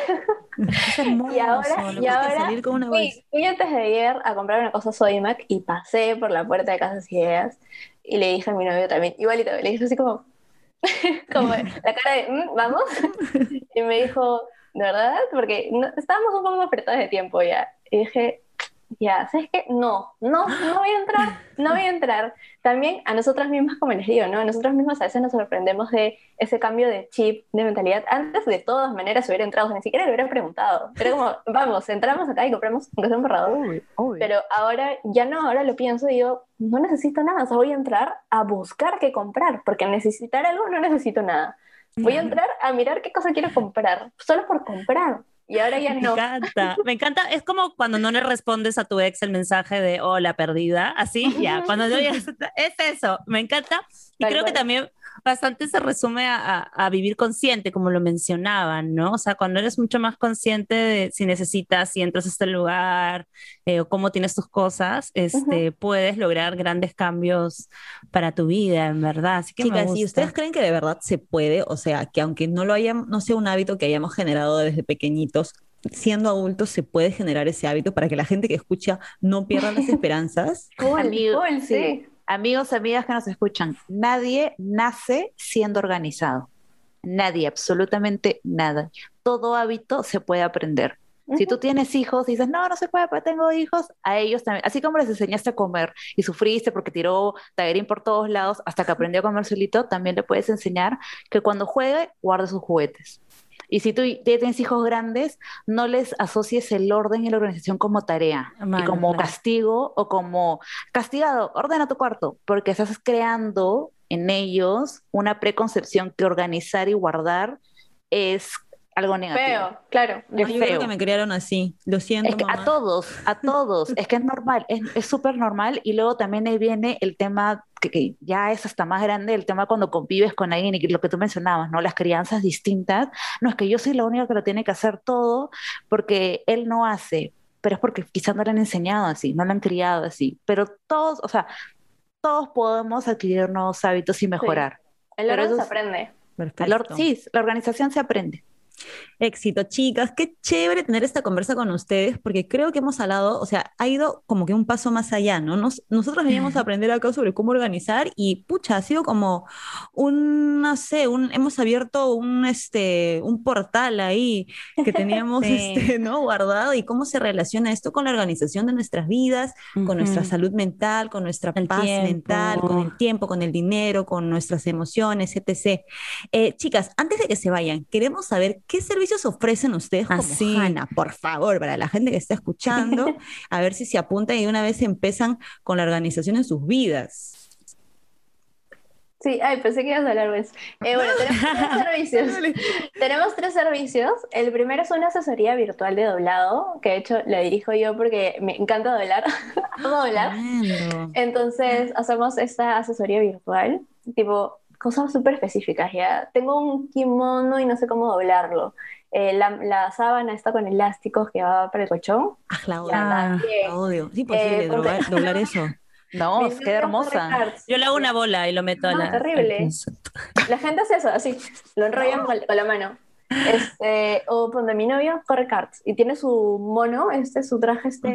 Es (laughs) y ahora, y ahora salir con una fui, fui, antes de ayer a comprar una cosa Sodimac y pasé por la puerta de Casas Ideas y le dije a mi novio también, igualito, le dije así como, como la cara de, mm, vamos, y me dijo, ¿de verdad? Porque estábamos un poco apretados de tiempo ya. Y dije, ya, ¿sabes qué? No, no, no voy a entrar, no voy a entrar. También a nosotras mismas, como les digo, ¿no? Nosotras mismas a veces nos sorprendemos de ese cambio de chip, de mentalidad. Antes, de todas maneras, hubiera entrado, ni siquiera le hubiera preguntado. Pero como, vamos, entramos acá y compramos, aunque sea un borrador. Pero ahora, ya no, ahora lo pienso y digo, no necesito nada, o sea, voy a entrar a buscar qué comprar, porque necesitar algo no necesito nada. Voy a entrar a mirar qué cosa quiero comprar, solo por comprar. Y ahora ya (laughs) no. Me encanta, me encanta. Es como cuando no le respondes a tu ex el mensaje de hola perdida, así, ya, cuando no es eso, me encanta. Y creo que también bastante se resume a, vivir consciente, como lo mencionaban, ¿no? O sea, cuando eres mucho más consciente de si necesitas, si entras a este lugar eh, o cómo tienes tus cosas, este, puedes lograr grandes cambios para tu vida, en verdad. Así que Chicas, si ustedes creen que de verdad se puede, o sea, que aunque no lo hayamos, no sea un hábito que hayamos generado desde pequeñitos, siendo adultos se puede generar ese hábito para que la gente que escucha no pierda las (laughs) esperanzas. Cool, sí amigos, amigas que nos escuchan, nadie nace siendo organizado. Nadie, absolutamente nada. Todo hábito se puede aprender. Si tú tienes hijos y dices, no, no se puede, pero tengo hijos, a ellos también, así como les enseñaste a comer y sufriste porque tiró taguerín por todos lados hasta que aprendió a comer solito, también le puedes enseñar que cuando juegue, guarde sus juguetes. Y si tú tienes hijos grandes, no les asocies el orden y la organización como tarea y como castigo o como castigado, ordena tu cuarto, porque estás creando en ellos una preconcepción que organizar y guardar es algo negativo. Feo, claro. yo creo que me criaron así, lo siento. a todos, a todos, es que es normal, es súper normal y luego también ahí viene el tema que, ya es hasta más grande, el tema cuando convives con alguien y lo que tú mencionabas, ¿no? Las crianzas distintas, no es que yo soy la única que lo tiene que hacer todo porque él no hace, pero es porque quizás no le han enseñado así, no lo han criado así, pero todos, o sea, todos podemos adquirir nuevos hábitos y mejorar. El orden se aprende. Perfecto. sí, la organización se aprende. Éxito, chicas. Qué chévere tener esta conversa con ustedes, porque creo que hemos hablado, o sea, ha ido como que un paso más allá, ¿no? nosotros veníamos a aprender acá sobre cómo organizar y, pucha, ha sido como un, no sé, un, hemos abierto un, este, un portal ahí que (laughs) teníamos, (laughs) este, ¿no? Guardado y cómo se relaciona esto con la organización de nuestras vidas, con nuestra salud mental, con nuestra paz mental, con el tiempo, con el dinero, con nuestras emociones, etc. Eh, chicas, antes de que se vayan, queremos saber ¿Qué servicios ofrecen ustedes como Así. Hanna? Por favor, para la gente que está escuchando, (laughs) a ver si se apuntan y de una vez empiezan con la organización en sus vidas. Sí, ay, pensé que ibas a hablar, pues. Eh, bueno, tenemos tres (laughs) servicios. tenemos tres servicios. El primero es una asesoría virtual de doblado, que de hecho la dirijo yo porque me encanta doblar. (laughs) doblar. Entonces, hacemos esta asesoría virtual, tipo, cosas súper específicas, ¿ya? Tengo un kimono y no sé cómo doblarlo. Eh, la, sábana está con elásticos que va para el colchón. Ah, la odio. Ah, odio. Sí, posible pues eh, (laughs) doblar, eso. No, queda hermosa. Yo le hago una bola y lo meto a la... terrible. La gente hace eso, así, lo enrollan con, la mano. Este, o donde mi novio corre karts y tiene su mono, este, su traje este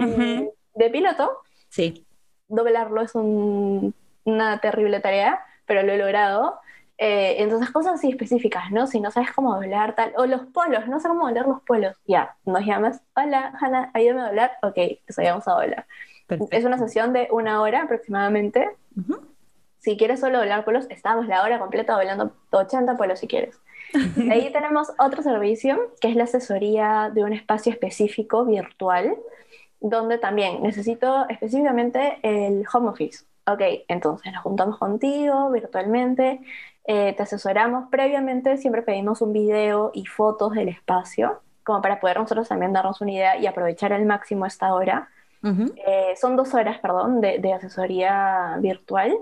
de piloto. Sí. Doblarlo es una terrible tarea pero lo he logrado. Eh, entonces, cosas así específicas, ¿no? Si no sabes cómo doblar tal, o los polos, no sé cómo doblar los polos, ya, nos llamas, hola, Hanna, ayúdame a doblar, ok, te vamos a doblar. Es una sesión de una hora aproximadamente. Si quieres solo doblar polos, estamos la hora completa doblando 80 polos si quieres. (laughs) ahí tenemos otro servicio, que es la asesoría de un espacio específico virtual, donde también necesito específicamente el home office ok, entonces nos juntamos contigo virtualmente, eh, te asesoramos previamente, siempre pedimos un video y fotos del espacio, como para poder nosotros también darnos una idea y aprovechar al máximo esta hora. Eh, son dos horas, perdón, de, asesoría virtual.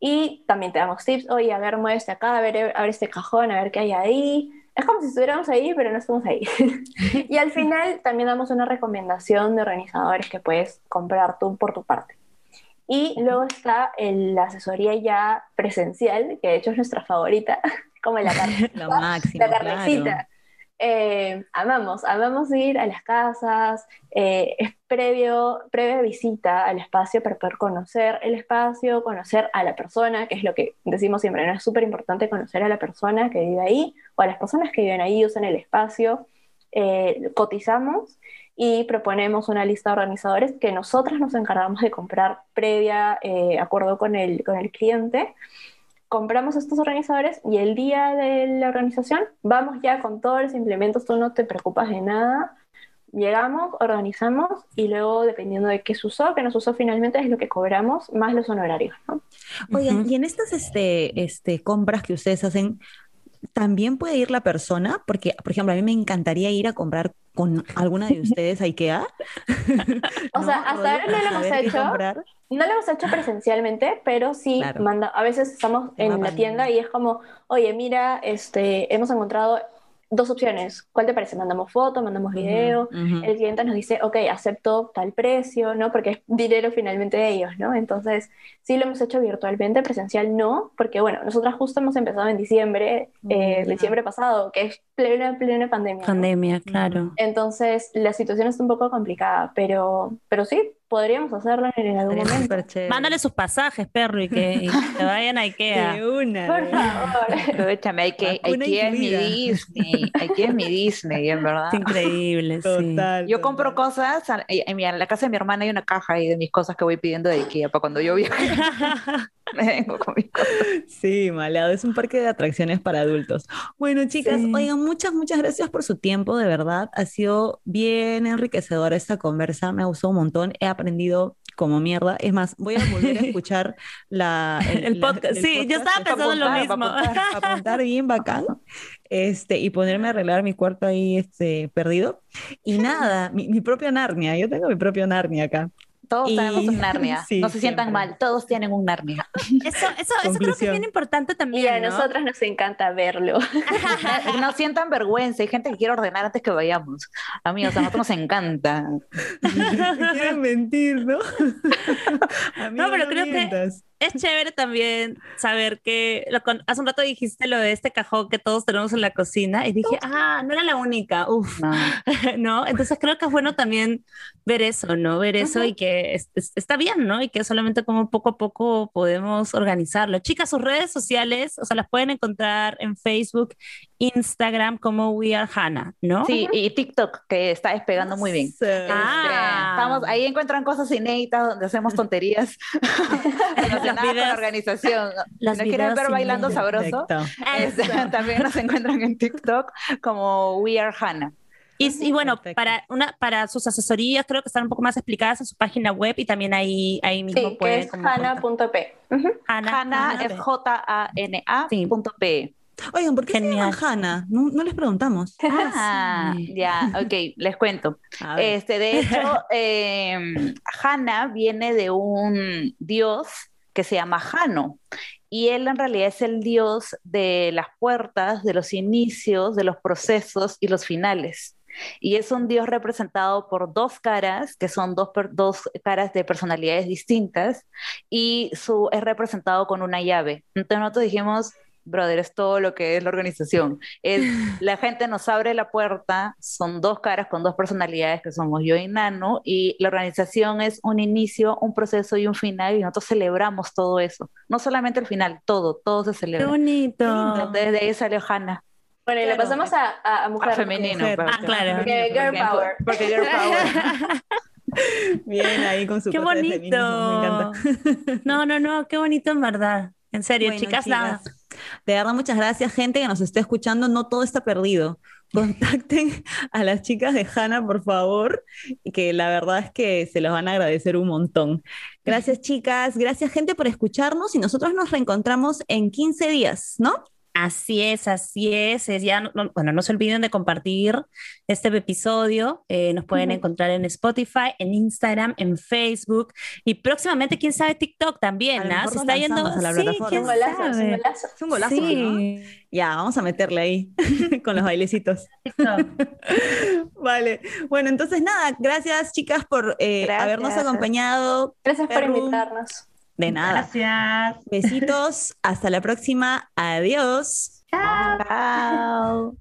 Y también te damos tips, oye, a ver, muévete acá, a ver, a ver este cajón, a ver qué hay ahí. Es como si estuviéramos ahí, pero no estamos ahí. (laughs) y al final también damos una recomendación de organizadores que puedes comprar tú por tu parte. Y luego está la asesoría ya presencial, que de hecho es nuestra favorita, (laughs) como la, (laughs) la, máxima, la carnecita. Eh, amamos, amamos ir a las casas, eh, es previo, previa visita al espacio para poder conocer el espacio, conocer a la persona, que es lo que decimos siempre, ¿no? es súper importante conocer a la persona que vive ahí o a las personas que viven ahí, usan el espacio, eh, cotizamos y proponemos una lista de organizadores que nosotras nos encargamos de comprar previa eh, acuerdo con el, con el cliente. Compramos estos organizadores y el día de la organización vamos ya con todos los implementos, tú no te preocupas de nada. Llegamos, organizamos y luego, dependiendo de qué se usó, qué nos usó finalmente, es lo que cobramos más los honorarios. ¿no? Oigan, y en estas este, este, compras que ustedes hacen, también puede ir la persona, porque, por ejemplo, a mí me encantaría ir a comprar con alguna de (laughs) ustedes a IKEA. (laughs) o sea, hasta ahora no lo hemos hecho. No lo hemos hecho presencialmente, pero sí manda, a veces estamos en la tienda y es como, oye, mira, este, hemos encontrado dos opciones. ¿Cuál te parece? Mandamos foto, mandamos video. El cliente nos dice, ok, acepto tal precio, ¿no? Porque es dinero finalmente de ellos, ¿no? Entonces, sí lo hemos hecho virtualmente, presencial no, porque bueno, nosotras justo hemos empezado en diciembre, eh, diciembre pasado, que es plena, plena pandemia. Pandemia, claro. Entonces, la situación está un poco complicada, pero, pero sí, podríamos hacerlo en algún momento. Mándale sus pasajes, perro, y que, se vayan a Ikea. De una. Por favor. Aprovechame, hay que, Ikea es mi Disney. Ikea es mi Disney, en verdad. (laughs) increíble, Total, Yo compro cosas, en, en, la casa de mi hermana hay una caja ahí de mis cosas que voy pidiendo de Ikea para cuando yo viaje. (laughs) Me vengo con mis cosas. Sí, maleado, es un parque de atracciones para adultos. Bueno, chicas, oigan, muchas, muchas gracias por su tiempo, de verdad. Ha sido bien enriquecedora esta conversa, me ha gustado un montón, he aprendido como mierda. Es más, voy a volver a (laughs) escuchar la, el, podcast. sí, yo estaba pensando lo mismo. Apuntar, apuntar, bien bacán este, y ponerme a arreglar mi cuarto ahí este, perdido. Y nada, mi, mi propia Narnia, yo tengo mi propio Narnia acá. Todos tenemos un (laughs) Narnia. no se sientan mal, todos tienen un Narnia. (laughs) Eso, eso, eso creo que es bien importante también. Y a nosotras nos encanta verlo. (laughs) no sientan vergüenza. Hay gente que quiere ordenar antes que vayamos. Amigos, a nosotros nos encanta. Quieren mentir, ¿no? no, pero creo que es chévere también saber que hace un rato dijiste lo de este cajón que todos tenemos en la cocina y dije, ah, no era la única, uf, (laughs) no. Entonces creo que es bueno también ver eso, ¿no? Ver eso y que está bien, ¿no? Y que solamente como poco a poco podemos organizarlo. Chicas, sus redes sociales, o sea, las pueden encontrar en Facebook, Instagram como We Are Hannah, ¿no? Sí, y TikTok, que está despegando muy bien. Ah. Estamos, ahí encuentran cosas inéditas donde hacemos tonterías. (laughs) con la organización. ¿No quieren ver bailando sabroso? también nos encuentran en TikTok como We Are Hannah. Y, bueno, para, una, para sus asesorías creo que están un poco más explicadas en su página web y también ahí, ahí mismo sí, pueden. es hana.p. Hana es J-A-N-A.p. Oigan, ¿por qué Genial. se llama No, les preguntamos. (laughs) Ah, ya, ok, les cuento. (laughs) Este, de hecho, (laughs) eh, Hana viene de un dios que se llama Jano. Y él en realidad es el dios de las puertas, de los inicios, de los procesos y los finales. Y es un dios representado por dos caras, que son dos, dos caras de personalidades distintas, y su, es representado con una llave. Entonces nosotros dijimos, brother, es todo lo que es la organización. Es, (laughs) la gente nos abre la puerta, son dos caras con dos personalidades que somos yo y Nano, y la organización es un inicio, un proceso y un final, y nosotros celebramos todo eso. No solamente el final, todo, todo se celebra. Qué bonito. Desde ahí salió Hannah. Bueno, y le pasamos a, a, mujer. A femenino. Ah, claro. Porque girl power. Porque girl power. (laughs) Bien, ahí con su Qué bonito. Me encanta. No, no, no, qué bonito en verdad. En serio, chicas, nada. De verdad, muchas gracias, gente que nos esté escuchando. No todo está perdido. (laughs) Contacten a las chicas de Hanna, por favor, que la verdad es que se los van a agradecer un montón. Gracias, chicas. Gracias, gente, por escucharnos y nosotros nos reencontramos en 15 días, ¿no? Así es, así es. ya, bueno, no se olviden de compartir este episodio. Eh, nos pueden encontrar en Spotify, en Instagram, en Facebook y próximamente, quién sabe, TikTok también. ¿no? Se está yendo a la sí, un golazo, es un golazo. Es un golazo, sí. Ya, vamos a meterle ahí (laughs) con los bailecitos. (laughs) vale. Bueno, entonces nada, gracias chicas por eh, habernos acompañado. Gracias por invitarnos. De nada. Gracias. Besitos. Hasta la próxima. Adiós. Chao.